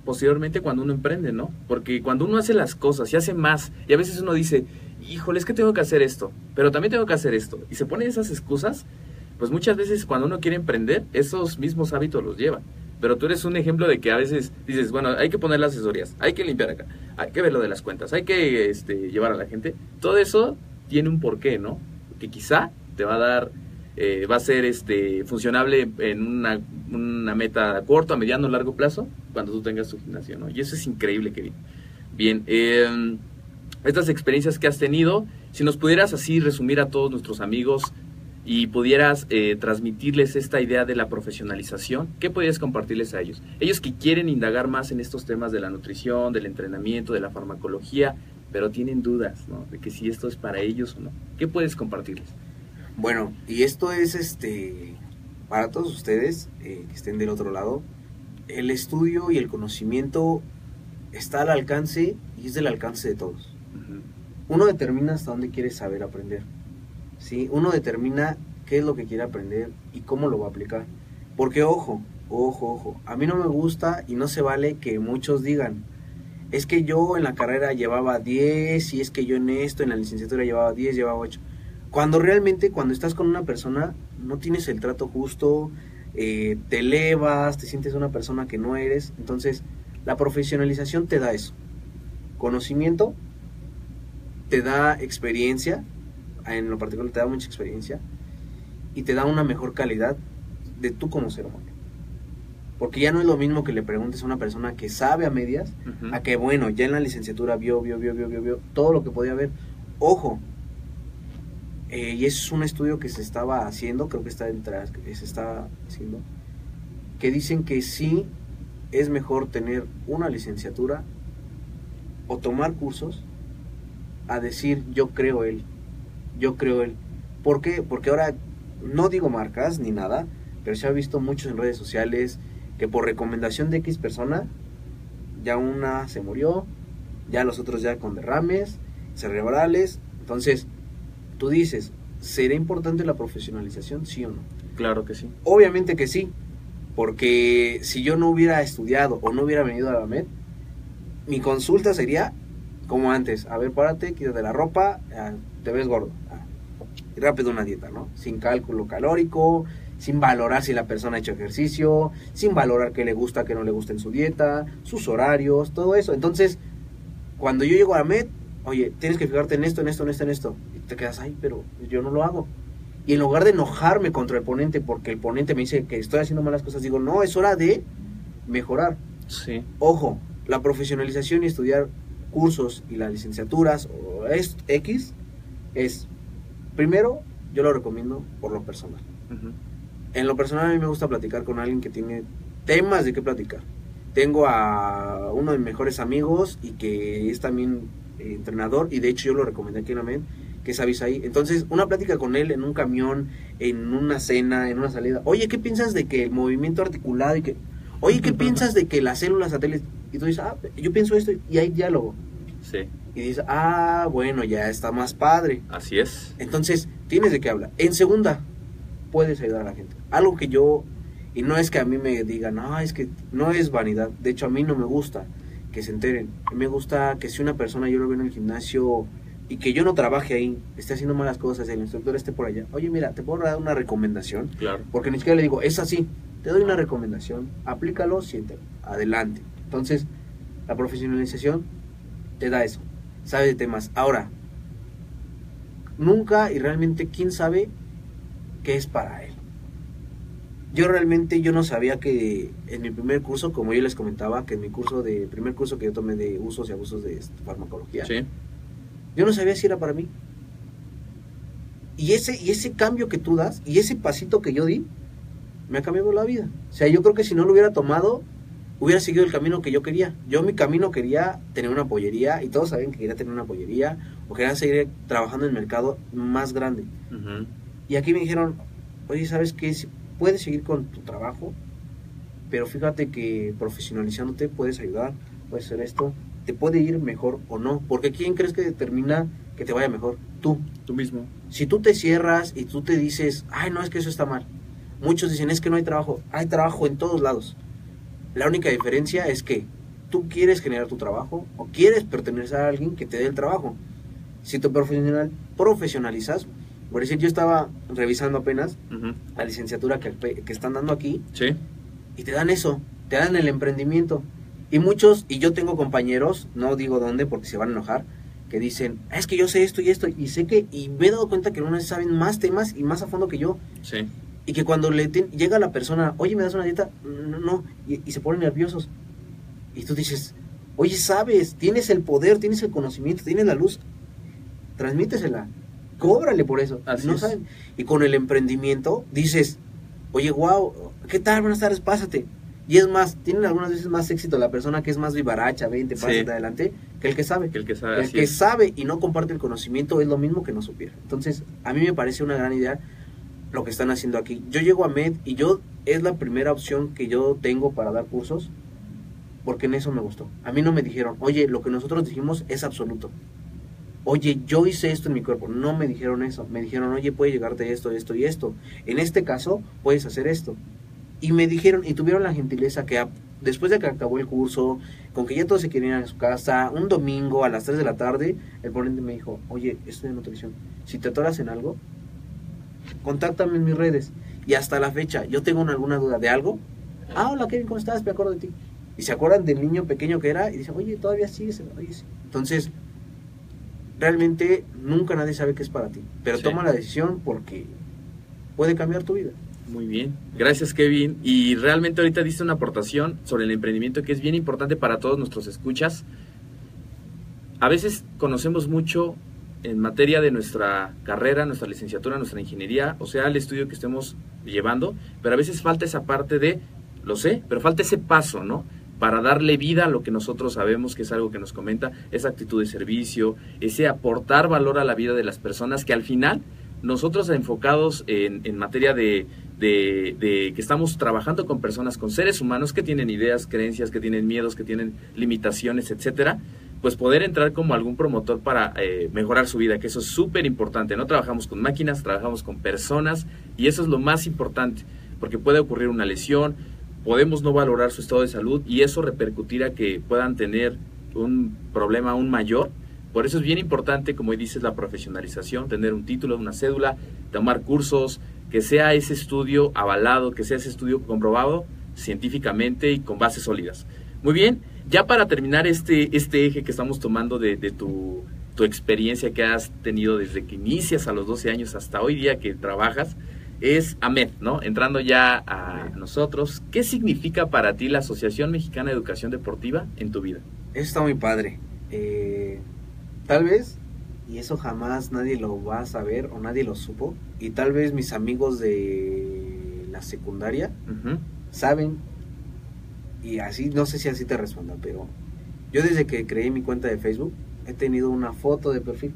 posteriormente cuando uno emprende, ¿no? Porque cuando uno hace las cosas y hace más, y a veces uno dice, híjole, es que tengo que hacer esto, pero también tengo que hacer esto, y se ponen esas excusas, pues muchas veces cuando uno quiere emprender, esos mismos hábitos los llevan pero tú eres un ejemplo de que a veces dices, bueno, hay que poner las asesorías, hay que limpiar acá, hay que ver lo de las cuentas, hay que este, llevar a la gente. Todo eso tiene un porqué, ¿no? Que quizá te va a dar, eh, va a ser este, funcionable en una, una meta a corto, a mediano, largo plazo, cuando tú tengas tu gimnasio, ¿no? Y eso es increíble, Kevin. Bien, eh, estas experiencias que has tenido, si nos pudieras así resumir a todos nuestros amigos, y pudieras eh, transmitirles esta idea de la profesionalización, ¿qué podrías compartirles a ellos? Ellos que quieren indagar más en estos temas de la nutrición, del entrenamiento, de la farmacología, pero tienen dudas, ¿no? De que si esto es para ellos o no. ¿Qué puedes compartirles? Bueno, y esto es este para todos ustedes eh, que estén del otro lado, el estudio y el conocimiento está al alcance y es del alcance de todos. Uno determina hasta dónde quiere saber aprender ¿sí? Uno determina qué es lo que quiere aprender y cómo lo va a aplicar. Porque ojo, ojo, ojo, a mí no me gusta y no se vale que muchos digan, es que yo en la carrera llevaba 10 y es que yo en esto, en la licenciatura llevaba 10, llevaba 8. Cuando realmente, cuando estás con una persona, no tienes el trato justo, eh, te elevas, te sientes una persona que no eres. Entonces, la profesionalización te da eso. Conocimiento, te da experiencia, en lo particular te da mucha experiencia, y te da una mejor calidad de tú como ser humano. Porque ya no es lo mismo que le preguntes a una persona que sabe a medias, a que bueno, ya en la licenciatura vio, vio, vio, vio, vio, vio todo lo que podía ver. Ojo, eh, y es un estudio que se estaba haciendo, creo que está detrás, que se está haciendo, que dicen que sí es mejor tener una licenciatura o tomar cursos a decir yo creo él, yo creo él. ¿Por qué? Porque ahora no digo marcas ni nada, pero se ha visto muchos en redes sociales que por recomendación de X persona ya una se murió, ya los otros ya con derrames cerebrales. Entonces, tú dices, ¿será importante la profesionalización? Sí o no. Claro que sí. Obviamente que sí, porque si yo no hubiera estudiado o no hubiera venido a la MED, mi consulta sería como antes, a ver, párate, quítate la ropa, te ves gordo. Rápido una dieta, ¿no? Sin cálculo calórico, sin valorar si la persona ha hecho ejercicio, sin valorar qué le gusta, qué no le gusta en su dieta, sus horarios, todo eso. Entonces, cuando yo llego a la MED, oye, tienes que fijarte en esto, en esto, en esto, en esto. Y te quedas ahí, pero yo no lo hago. Y en lugar de enojarme contra el ponente porque el ponente me dice que estoy haciendo malas cosas, digo, no, es hora de mejorar. Sí. Ojo, la profesionalización y estudiar cursos y las licenciaturas o es X es, primero, yo lo recomiendo por lo personal. En lo personal a mí me gusta platicar con alguien que tiene temas de qué platicar. Tengo a uno de mis mejores amigos y que es también eh, entrenador y de hecho yo lo recomendé aquí en la MED, que es Avisaí. Entonces, una plática con él en un camión, en una cena, en una salida. Oye, ¿qué piensas de que el movimiento articulado y que... Oye, ¿qué piensas de que las células satélites... Y tú dices, ah, yo pienso esto y hay diálogo. Sí. Y dices, ah, bueno, ya está más padre. Así es. Entonces, tienes de qué hablar. En segunda, puedes ayudar a la gente. Algo que yo, y no es que a mí me digan, no, es que no es vanidad. De hecho, a mí no me gusta que se enteren. Me gusta que si una persona yo lo veo en el gimnasio y que yo no trabaje ahí, esté haciendo malas cosas, el instructor esté por allá. Oye, mira, te puedo dar una recomendación. Claro. Porque ni siquiera le digo, es así. Te doy una recomendación, aplícalo, siéntelo. Adelante. Entonces, la profesionalización te da eso. Sabe de temas. Ahora, nunca y realmente, ¿quién sabe qué es para él? Yo realmente yo no sabía que en mi primer curso, como yo les comentaba, que en mi curso de primer curso que yo tomé de usos y abusos de farmacología, Sí. yo no sabía si era para mí. Y ese, y ese cambio que tú das, y ese pasito que yo di, me ha cambiado la vida. O sea, yo creo que si no lo hubiera tomado, hubiera seguido el camino que yo quería. Yo mi camino quería tener una pollería, y todos saben que quería tener una pollería, o quería seguir trabajando en el mercado más grande. Y aquí me dijeron, oye, ¿sabes qué? Si puedes seguir con tu trabajo, pero fíjate que profesionalizándote puedes ayudar, puedes hacer esto, te puede ir mejor o no, porque ¿quién crees que determina que te vaya mejor? Tú. Tú mismo. Si tú te cierras y tú te dices, ay, no, es que eso está mal. Muchos dicen, es que no hay trabajo. Hay trabajo en todos lados. La única diferencia es que tú quieres generar tu trabajo o quieres pertenecer a alguien que te dé el trabajo. Si te profesional, profesionalizas, por decir, yo estaba revisando apenas la licenciatura que, que están dando aquí Sí. y te dan eso, te dan el emprendimiento. Y muchos, y yo tengo compañeros, no digo dónde porque se van a enojar, que dicen, "Ah, es que yo sé esto y esto, y sé que, y me he dado cuenta que algunas saben más temas y más a fondo que yo, Sí. Y que cuando le te- llega la persona, oye, ¿me das una dieta? No, no, y, y se ponen nerviosos. Y tú dices, oye, sabes, tienes el poder, tienes el conocimiento, tienes la luz, transmítesela, cóbrale por eso. Así no es. saben. Y con el emprendimiento dices, oye, wow, ¿qué tal? Buenas tardes, pásate. Y es más, tienen algunas veces más éxito la persona que es más vivaracha, vente, Sí. pásate adelante, que el que sabe. Que el que sabe El que es. sabe y no comparte el conocimiento es lo mismo que no supiera. Entonces, a mí me parece una gran idea lo que están haciendo aquí. Yo llego a MED y yo es la primera opción que yo tengo para dar cursos porque en eso me gustó. A mí no me dijeron, oye, lo que nosotros dijimos es absoluto. Oye, yo hice esto en mi cuerpo. No me dijeron eso. Me dijeron, oye, puede llegarte esto, esto y esto. En este caso, puedes hacer esto. Y me dijeron, y tuvieron la gentileza que después de que acabó el curso, con que ya todos se querían ir a su casa, un domingo a las 3 de la tarde, el ponente me dijo, oye, estoy de nutrición, si te atoras en algo, contáctame en mis redes. Y hasta la fecha, yo tengo alguna duda de algo. Ah, hola Kevin, ¿cómo estás? Me acuerdo de ti. Y se acuerdan del niño pequeño que era y dicen, oye, todavía sigues. Oye, sí. Entonces, realmente nunca nadie sabe qué es para ti. Pero Sí. toma la decisión porque puede cambiar tu vida. Muy bien, gracias Kevin. Y realmente ahorita diste una aportación sobre el emprendimiento que es bien importante para todos nuestros escuchas. A veces conocemos mucho en materia de nuestra carrera, nuestra licenciatura, nuestra ingeniería, o sea, el estudio que estemos llevando, pero a veces falta esa parte de, lo sé, pero falta ese paso, ¿no? Para darle vida a lo que nosotros sabemos que es algo que nos comenta, esa actitud de servicio, ese aportar valor a la vida de las personas que al final nosotros enfocados en, en materia de, de- de que estamos trabajando con personas, con seres humanos que tienen ideas, creencias, que tienen miedos, que tienen limitaciones, etcétera, pues poder entrar como algún promotor para eh, mejorar su vida, que eso es súper importante. No trabajamos con máquinas, trabajamos con personas y eso es lo más importante, porque puede ocurrir una lesión, podemos no valorar su estado de salud y eso repercutir a que puedan tener un problema aún mayor. Por eso es bien importante, como dices, la profesionalización, tener un título, una cédula, tomar cursos, que sea ese estudio avalado, que sea ese estudio comprobado científicamente y con bases sólidas. Muy bien, ya para terminar este, este eje que estamos tomando de, de tu, tu experiencia que has tenido desde que inicias a los 12 años hasta hoy día que trabajas, es AMED, ¿no? Entrando ya a nosotros, ¿qué significa para ti la Asociación Mexicana de Educación Deportiva en tu vida? Eso está muy padre. Eh, tal vez, y eso jamás nadie lo va a saber o nadie lo supo, y tal vez mis amigos de la secundaria saben, y así, no sé si así te responda, pero yo desde que creé mi cuenta de Facebook he tenido una foto de perfil.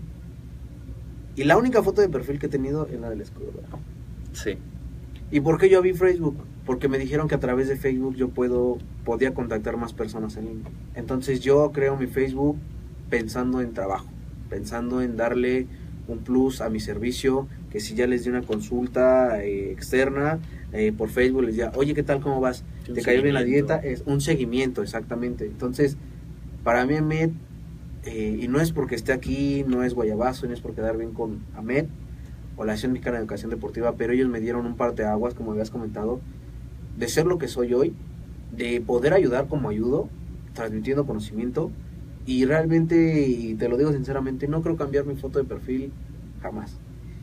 Y la única foto de perfil que he tenido es la del escudo. Sí. ¿Y por qué yo vi Facebook? Porque me dijeron que a través de Facebook yo puedo podía contactar más personas en línea. Entonces yo creo mi Facebook pensando en trabajo, pensando en darle un plus a mi servicio, que si ya les di una consulta eh, externa eh, por Facebook les diga, oye, ¿qué tal? ¿Cómo vas? ¿Te cayó bien la dieta? Es un seguimiento, exactamente. Entonces, para mí Ahmed, eh, y no es porque esté aquí, no es guayabazo, no es por quedar bien con Ahmed, o la Acción Mexicana de Educación Deportiva, pero ellos me dieron un par de aguas, como habías comentado, de ser lo que soy hoy, de poder ayudar como ayudo, transmitiendo conocimiento, y realmente, y te lo digo sinceramente, no creo cambiar mi foto de perfil jamás.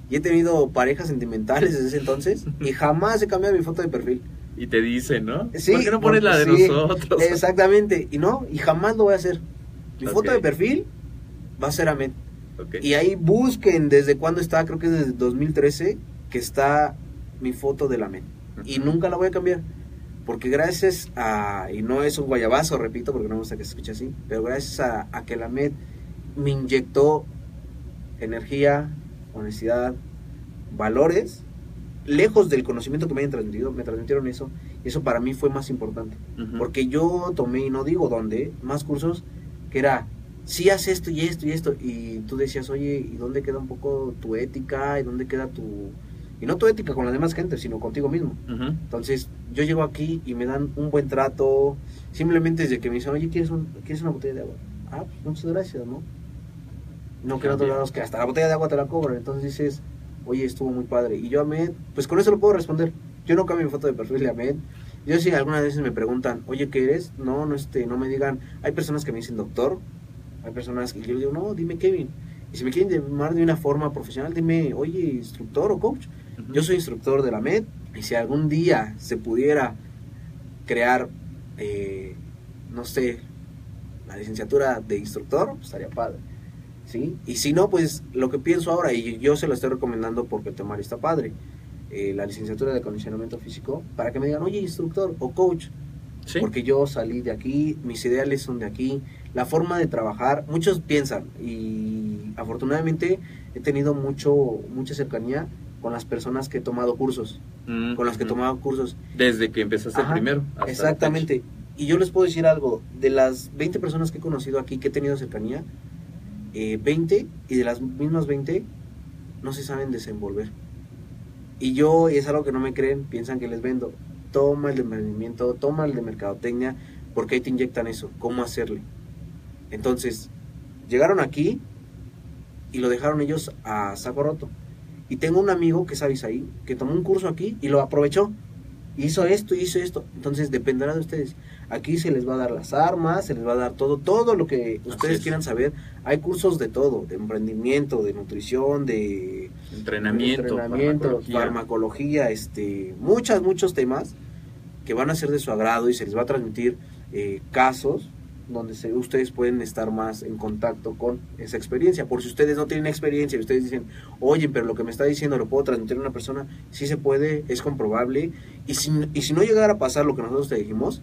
Y he tenido parejas sentimentales desde ese entonces, y jamás he cambiado mi foto de perfil. Y te dicen, ¿no? Sí, ¿Por qué no pones la de sí, nosotros? Exactamente, y no, y jamás lo voy a hacer. Mi Ok. foto de perfil va a ser Ahmed. Ok. Y ahí busquen desde cuándo está, creo que es desde 2013, que está mi foto de la MEN. Y Ujú. nunca la voy a cambiar. Porque gracias a, y no es un guayabazo, repito, porque no me gusta que se escuche así, pero gracias a, a que la MED me inyectó energía, honestidad, valores, lejos del conocimiento que me hayan transmitido, me transmitieron eso, y eso para mí fue más importante. Porque yo tomé, y no digo dónde, más cursos que era, sí haz esto y esto y esto. Y tú decías, oye, ¿y dónde queda un poco tu ética? ¿Y dónde queda tu... Y no tu ética con la demás gente, sino contigo mismo. Entonces, yo llego aquí y me dan un buen trato. Simplemente desde que me dicen, oye, ¿quieres, un- ¿quieres una botella de agua? Ah, pues muchas gracias, ¿no? No que en otros lados que hasta la botella de agua te la cobran. Entonces dices, oye, estuvo muy padre. Y yo a Med, pues con eso lo puedo responder. Yo no cambio mi foto de perfil de Ahmed. Yo si algunas veces me preguntan, oye, ¿qué eres? No, no, este, no me digan. Hay personas que me dicen doctor. Hay personas que yo digo, no, dime Kevin. Y si me quieren llamar de una forma profesional, dime, oye, instructor o coach. Yo soy instructor de la MED y si algún día se pudiera crear, eh, no sé, la licenciatura de instructor, pues estaría padre. ¿Sí? Y si no, pues lo que pienso ahora, y yo se lo estoy recomendando porque el temario está padre, eh, la licenciatura de acondicionamiento físico, para que me digan, oye, instructor o coach, Sí. porque yo salí de aquí, mis ideales son de aquí, la forma de trabajar, muchos piensan y afortunadamente he tenido mucho mucha cercanía con las personas que he tomado cursos, Mm, con las que he tomado cursos. Desde que empezaste Ajá, primero. hasta Exactamente. Y yo les puedo decir algo, de las 20 personas que he conocido aquí, que he tenido cercanía, eh, 20 y de las mismas 20 no se saben desenvolver. Y yo, es algo que no me creen, piensan que les vendo. Toma el de emprendimiento, toma el de mercadotecnia, porque ahí te inyectan eso, cómo hacerle. Entonces, llegaron aquí y lo dejaron ellos a saco roto. Y tengo un amigo que es ahí que tomó un curso aquí y lo aprovechó. Hizo esto, hizo esto. Entonces dependerá de ustedes. Aquí se les va a dar las armas, se les va a dar todo, todo lo que ustedes quieran saber. Hay cursos de todo, de emprendimiento, de nutrición, de entrenamiento, farmacología. farmacología, este, muchas, muchos temas que van a ser de su agrado y se les va a transmitir eh, casos donde ustedes pueden estar más en contacto con esa experiencia. Por si ustedes no tienen experiencia y ustedes dicen, oye, pero lo que me está diciendo lo puedo transmitir a una persona, sí se puede, es comprobable. Y si, y si no llegara a pasar lo que nosotros te dijimos,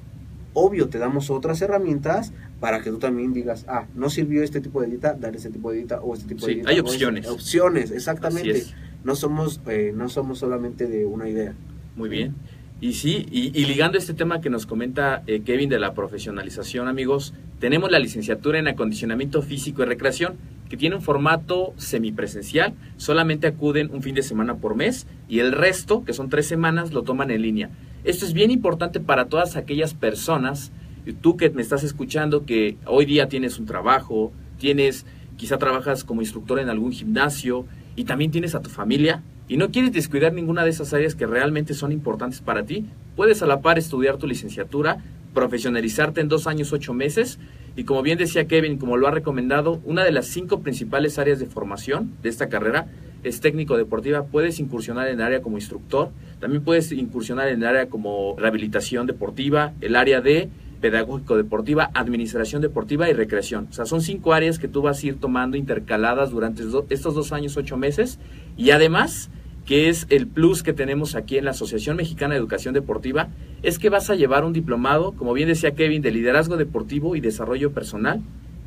obvio, te damos otras herramientas para que tú también digas, ah, no sirvió este tipo de dieta, dar este tipo de dieta o este tipo de dieta. Hay opciones. opciones, exactamente. No somos, eh, no somos solamente de una idea. Muy bien. Y sí, y, ligando este tema que nos comenta eh, Kevin de la profesionalización, amigos, tenemos la licenciatura en acondicionamiento físico y recreación, que tiene un formato semipresencial, solamente acuden un fin de semana por mes y el resto, que son tres semanas, lo toman en línea. Esto es bien importante para todas aquellas personas, tú que me estás escuchando, que hoy día tienes un trabajo, tienes, quizá trabajas como instructor en algún gimnasio y también tienes a tu familia, y no quieres descuidar ninguna de esas áreas que realmente son importantes para ti, puedes a la par estudiar tu licenciatura, profesionalizarte en dos años, ocho meses, y como bien decía Kevin, como lo ha recomendado, una de las cinco principales áreas de formación de esta carrera es técnico deportiva, puedes incursionar en el área como instructor, también puedes incursionar en el área como rehabilitación deportiva, el área de pedagógico deportiva, administración deportiva y recreación. O sea, son cinco áreas que tú vas a ir tomando intercaladas durante estos dos años, ocho meses, y además que es el plus que tenemos aquí en la Asociación Mexicana de Educación Deportiva, es que vas a llevar un diplomado, como bien decía Kevin, de liderazgo deportivo y desarrollo personal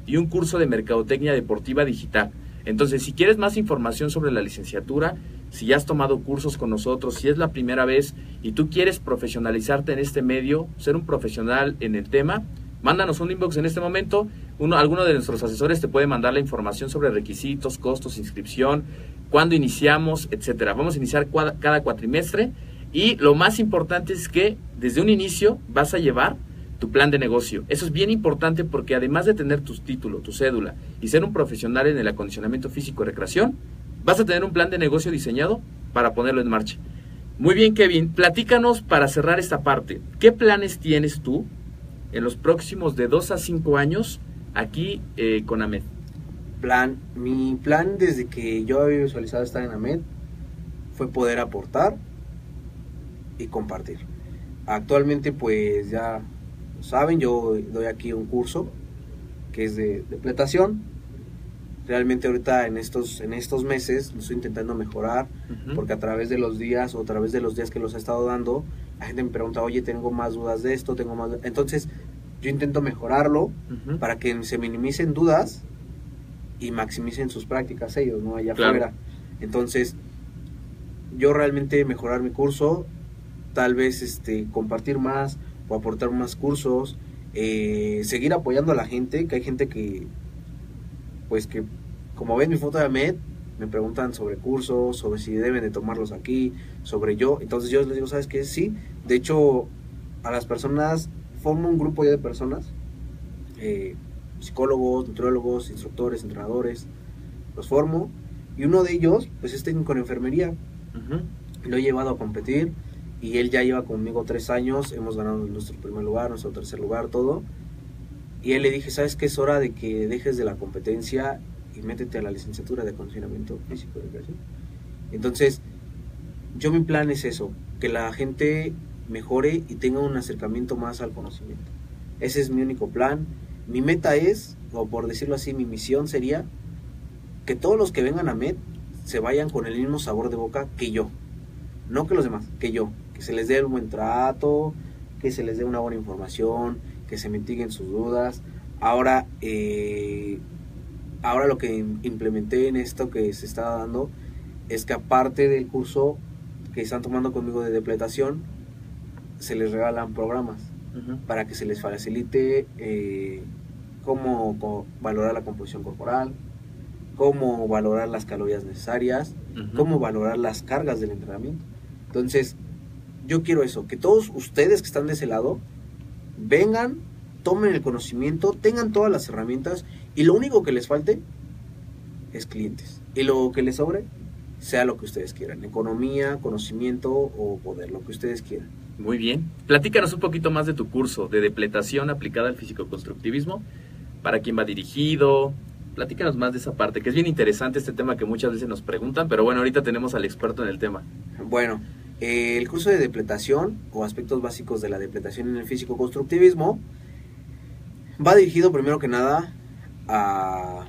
y un curso de mercadotecnia deportiva digital. Entonces, si quieres más información sobre la licenciatura, si ya has tomado cursos con nosotros, si es la primera vez y tú quieres profesionalizarte en este medio, ser un profesional en el tema, mándanos un inbox en este momento. Uno, alguno de nuestros asesores te puede mandar la información sobre requisitos, costos, inscripción, cuándo iniciamos, etcétera. Vamos a iniciar cada cuatrimestre y lo más importante es que desde un inicio vas a llevar tu plan de negocio. Eso es bien importante porque además de tener tu título, tu cédula y ser un profesional en el acondicionamiento físico y recreación, vas a tener un plan de negocio diseñado para ponerlo en marcha. Muy bien, Kevin, platícanos para cerrar esta parte. ¿Qué planes tienes tú en los próximos de 2 a 5 años aquí eh, con AMED? Plan, mi plan desde que yo había visualizado estar en AMED fue poder aportar y compartir. Actualmente pues ya saben, yo doy aquí un curso que es de depletación. Realmente ahorita en estos, en estos meses lo estoy intentando mejorar porque a través de los días o a través de los días que los he estado dando, la gente me pregunta, oye, tengo más dudas de esto, tengo más... Entonces yo intento mejorarlo para que se minimicen dudas y maximicen sus prácticas ellos, ¿no? Allá afuera. Entonces, yo realmente mejorar mi curso, tal vez este, compartir más o aportar más cursos, eh, seguir apoyando a la gente, que hay gente que, pues que, como ven mi foto de Ahmed, me preguntan sobre cursos, sobre si deben de tomarlos aquí, sobre yo. Entonces yo les digo, ¿sabes qué? Sí. De hecho, a las personas, formo un grupo ya de personas. Eh, psicólogos, nutriólogos, instructores, entrenadores, los formo. Y uno de ellos, pues es técnico en enfermería. Lo he llevado a competir y él ya lleva conmigo tres años. Hemos ganado nuestro primer lugar, nuestro tercer lugar, todo. Y él le dije, ¿sabes qué? Es hora de que dejes de la competencia y métete a la licenciatura de acondicionamiento físico de educación. Entonces, yo mi plan es eso, que la gente mejore y tenga un acercamiento más al conocimiento. Ese es mi único plan mi meta es, o por decirlo así, mi misión sería que todos los que vengan a MED se vayan con el mismo sabor de boca que yo. No que los demás, que yo. Que se les dé un buen trato, que se les dé una buena información, que se mitiguen sus dudas. Ahora, eh, ahora lo que implementé en esto que se está dando es que aparte del curso que están tomando conmigo de depletación, se les regalan programas para que se les facilite eh, cómo, valorar la composición corporal, cómo valorar las calorías necesarias, cómo valorar las cargas del entrenamiento. Entonces, yo quiero eso, que todos ustedes que están de ese lado vengan tomen el conocimiento, tengan todas las herramientas y lo único que les falte es clientes. Y lo que les sobre sea lo que ustedes quieran, economía, conocimiento o poder, lo que ustedes quieran. Muy bien. Platícanos un poquito más de tu curso de depletación aplicada al físico-constructivismo. ¿Para quién va dirigido? Platícanos más de esa parte, que es bien interesante este tema que muchas veces nos preguntan, pero bueno, ahorita tenemos al experto en el tema. Bueno, eh, el curso de depletación o aspectos básicos de la depletación en el físico-constructivismo va dirigido primero que nada a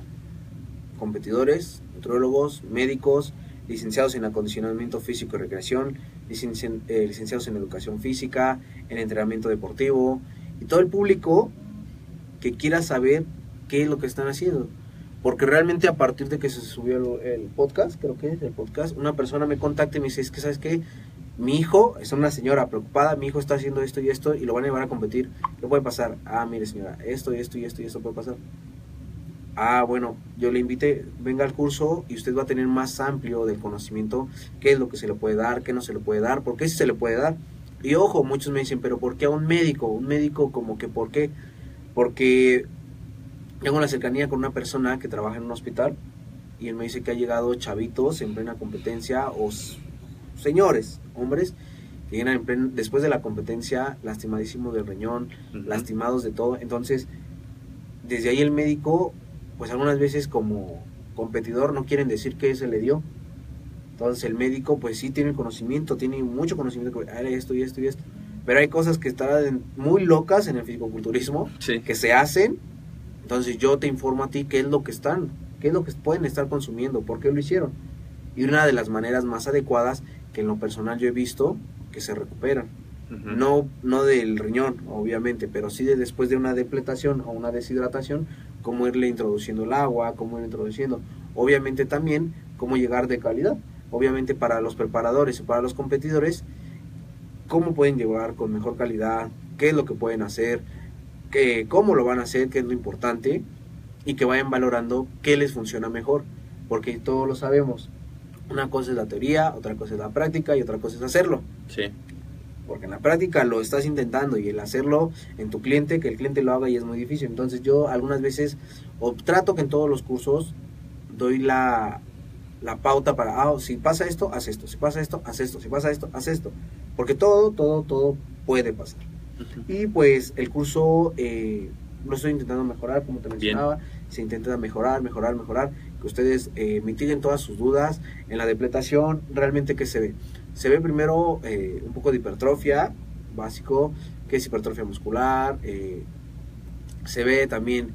competidores, nutrólogos, médicos, licenciados en acondicionamiento físico y recreación, eh, licenciados en educación física, en entrenamiento deportivo y todo el público que quiera saber qué es lo que están haciendo. Porque realmente a partir de que se subió el, podcast, creo que es el podcast, una persona me contacta y me dice, que sabes qué, mi hijo es una señora preocupada, mi hijo está haciendo esto y esto y lo van a llevar a competir. ¿Qué puede pasar? Ah, mire señora, esto y esto y esto y esto puede pasar ah, bueno, yo le invité, venga al curso y usted va a tener más amplio del conocimiento, qué es lo que se le puede dar, qué no se le puede dar, por qué sí se le puede dar. Y ojo, muchos me dicen, pero ¿por qué a un médico? Un médico como que, ¿por qué? Porque tengo la cercanía con una persona que trabaja en un hospital y él me dice que ha llegado chavitos en plena competencia o señores, hombres, que llegan después de la competencia lastimadísimos del riñón, lastimados de todo. Entonces, desde ahí el médico pues algunas veces como competidor no quieren decir qué se le dio. Entonces el médico pues sí tiene conocimiento, tiene mucho conocimiento que esto y esto y esto. Pero hay cosas que están muy locas en el fisicoculturismo que se hacen. Entonces yo te informo a ti qué es lo que están, qué es lo que pueden estar consumiendo, por qué lo hicieron. Y una de las maneras más adecuadas que en lo personal yo he visto que se recuperan. No, no del riñón, obviamente, pero sí de después de una depletación o una deshidratación, cómo irle introduciendo el agua, cómo ir introduciendo. Obviamente también cómo llegar de calidad. Obviamente para los preparadores y para los competidores, cómo pueden llevar con mejor calidad, qué es lo que pueden hacer, qué, cómo lo van a hacer, qué es lo importante y que vayan valorando qué les funciona mejor, porque todos lo sabemos. Una cosa es la teoría, otra cosa es la práctica y otra cosa es hacerlo. Sí porque en la práctica lo estás intentando y el hacerlo en tu cliente, que el cliente lo haga y es muy difícil. Entonces yo algunas veces, o trato que en todos los cursos doy la, la pauta para, ah, si pasa esto, haz esto, si pasa esto, haz esto, si pasa esto, haz esto. Porque todo, todo, todo puede pasar. Y pues el curso eh, lo estoy intentando mejorar, como te mencionaba, se intenta mejorar, mejorar, mejorar, que ustedes eh, mitiguen todas sus dudas en la depletación, realmente que se ve se ve primero eh, un poco de hipertrofia, básico, que es hipertrofia muscular, eh, se ve también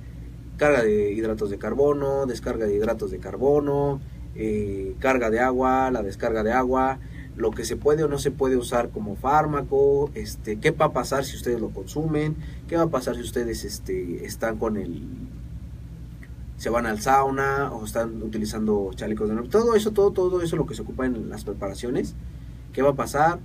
carga de hidratos de carbono, descarga de hidratos de carbono, eh, carga de agua, la descarga de agua, lo que se puede o no se puede usar como fármaco, este, qué va a pasar si ustedes lo consumen, qué va a pasar si ustedes este, están con el se van al sauna o están utilizando chalecos de todo eso, todo, todo eso lo que se ocupa en las preparaciones qué va a pasar,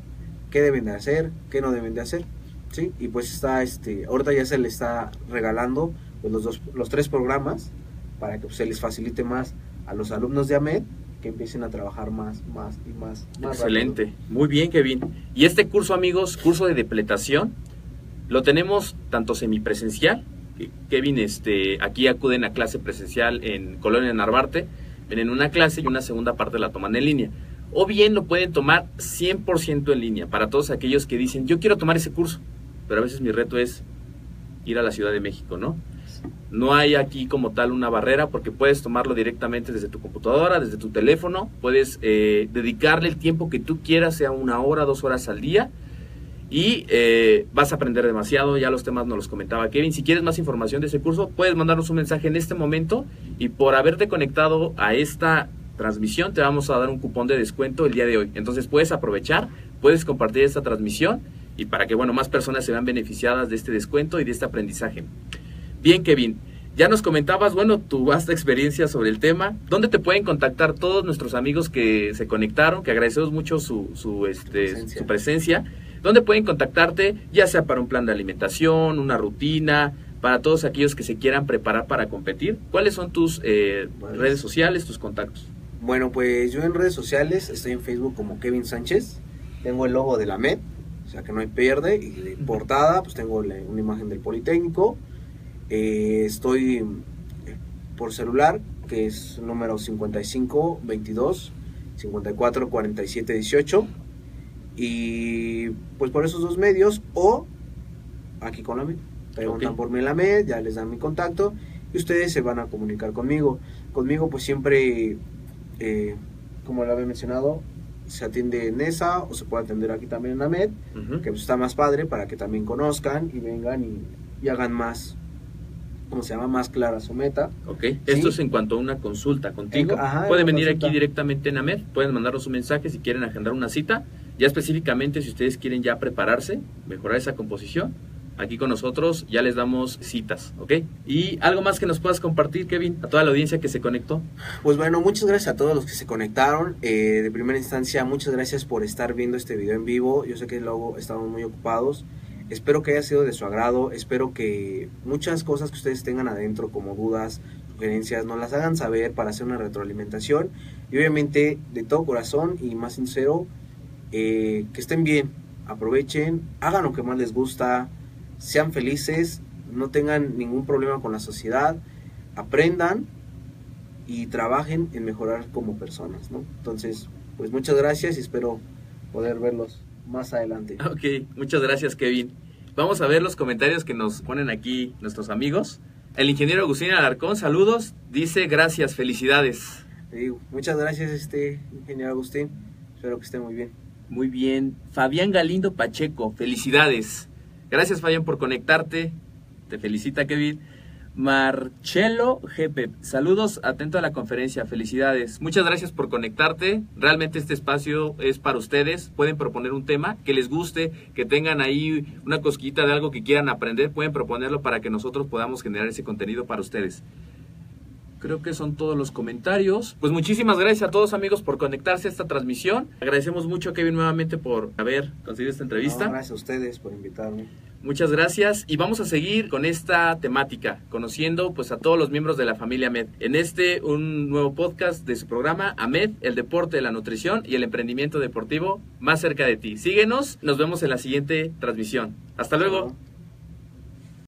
qué deben de hacer, qué no deben de hacer, ¿sí? Y pues está, este, ahorita ya se le está regalando pues, los, dos, los tres programas para que pues, se les facilite más a los alumnos de AMED que empiecen a trabajar más, más y más. Excelente, muy bien Kevin. Y este curso amigos, curso de depletación, lo tenemos tanto semipresencial, Kevin, este, aquí acuden a clase presencial en Colonia Narvarte, en una clase y una segunda parte la toman en línea o bien lo pueden tomar 100% en línea para todos aquellos que dicen, yo quiero tomar ese curso, pero a veces mi reto es ir a la Ciudad de México, ¿no? No hay aquí como tal una barrera porque puedes tomarlo directamente desde tu computadora, desde tu teléfono, puedes eh, dedicarle el tiempo que tú quieras, sea una hora, dos horas al día, y eh, vas a aprender demasiado, ya los temas nos los comentaba Kevin. Si quieres más información de ese curso, puedes mandarnos un mensaje en este momento y por haberte conectado a esta transmisión, te vamos a dar un cupón de descuento el día de hoy. Entonces puedes aprovechar, puedes compartir esta transmisión y para que bueno, más personas se vean beneficiadas de este descuento y de este aprendizaje. Bien, Kevin, ya nos comentabas, bueno, tu vasta experiencia sobre el tema. ¿Dónde te pueden contactar todos nuestros amigos que se conectaron? Que agradecemos mucho su, su, este, presencia. su presencia. ¿Dónde pueden contactarte? Ya sea para un plan de alimentación, una rutina, para todos aquellos que se quieran preparar para competir. ¿Cuáles son tus eh, redes sociales, tus contactos? Bueno, pues yo en redes sociales estoy en Facebook como Kevin Sánchez. Tengo el logo de la MED. o sea que no hay pierde. Y de portada, pues tengo la- una imagen del Politécnico. Eh, estoy eh, por celular, que es número 55 22 54 47 18. Y pues por esos dos medios, o aquí con la MED. Preguntan por mí en la MED, ya les dan mi contacto y ustedes se van a comunicar conmigo. Conmigo pues siempre, eh, como lo había mencionado, se atiende en esa o se puede atender aquí también en la MED, Ujú. que pues, está más padre para que también conozcan y vengan y, y hagan más, ¿cómo se llama? Más clara su meta. Ok, esto es en cuanto a una consulta contigo. En- ajá, pueden venir consulta. aquí directamente en AMED, pueden mandarnos un mensaje si quieren agendar una cita. Ya específicamente si ustedes quieren ya prepararse, mejorar esa composición, aquí con nosotros ya les damos citas, ¿ok? Y algo más que nos puedas compartir, Kevin, a toda la audiencia que se conectó. Pues bueno, muchas gracias a todos los que se conectaron. Eh, de primera instancia, muchas gracias por estar viendo este video en vivo. Yo sé que luego estamos muy ocupados. Espero que haya sido de su agrado. Espero que muchas cosas que ustedes tengan adentro, como dudas, sugerencias, nos las hagan saber para hacer una retroalimentación. Y obviamente, de todo corazón y más sincero, eh, que estén bien, aprovechen, hagan lo que más les gusta, sean felices, no tengan ningún problema con la sociedad, aprendan y trabajen en mejorar como personas, ¿no? Entonces, pues muchas gracias y espero poder verlos más adelante. Ok, muchas gracias, Kevin. Vamos a ver los comentarios que nos ponen aquí nuestros amigos. El ingeniero Agustín Alarcón, saludos, dice gracias, felicidades. Digo, muchas gracias, este ingeniero Agustín. Espero que esté muy bien. Muy bien. Fabián Galindo Pacheco, felicidades. Gracias, Fabián, por conectarte. Te felicita, Kevin. Marcelo GP, saludos, atento a la conferencia, felicidades. Muchas gracias por conectarte. Realmente este espacio es para ustedes. Pueden proponer un tema que les guste, que tengan ahí una cosquita de algo que quieran aprender. Pueden proponerlo para que nosotros podamos generar ese contenido para ustedes. Creo que son todos los comentarios. Pues muchísimas gracias a todos amigos por conectarse a esta transmisión. Agradecemos mucho a Kevin nuevamente por haber conseguido esta entrevista. No, gracias a ustedes por invitarme. Muchas gracias y vamos a seguir con esta temática, conociendo pues a todos los miembros de la familia AMED. En este un nuevo podcast de su programa AMED, el deporte, la nutrición y el emprendimiento deportivo más cerca de ti. Síguenos, nos vemos en la siguiente transmisión. Hasta luego.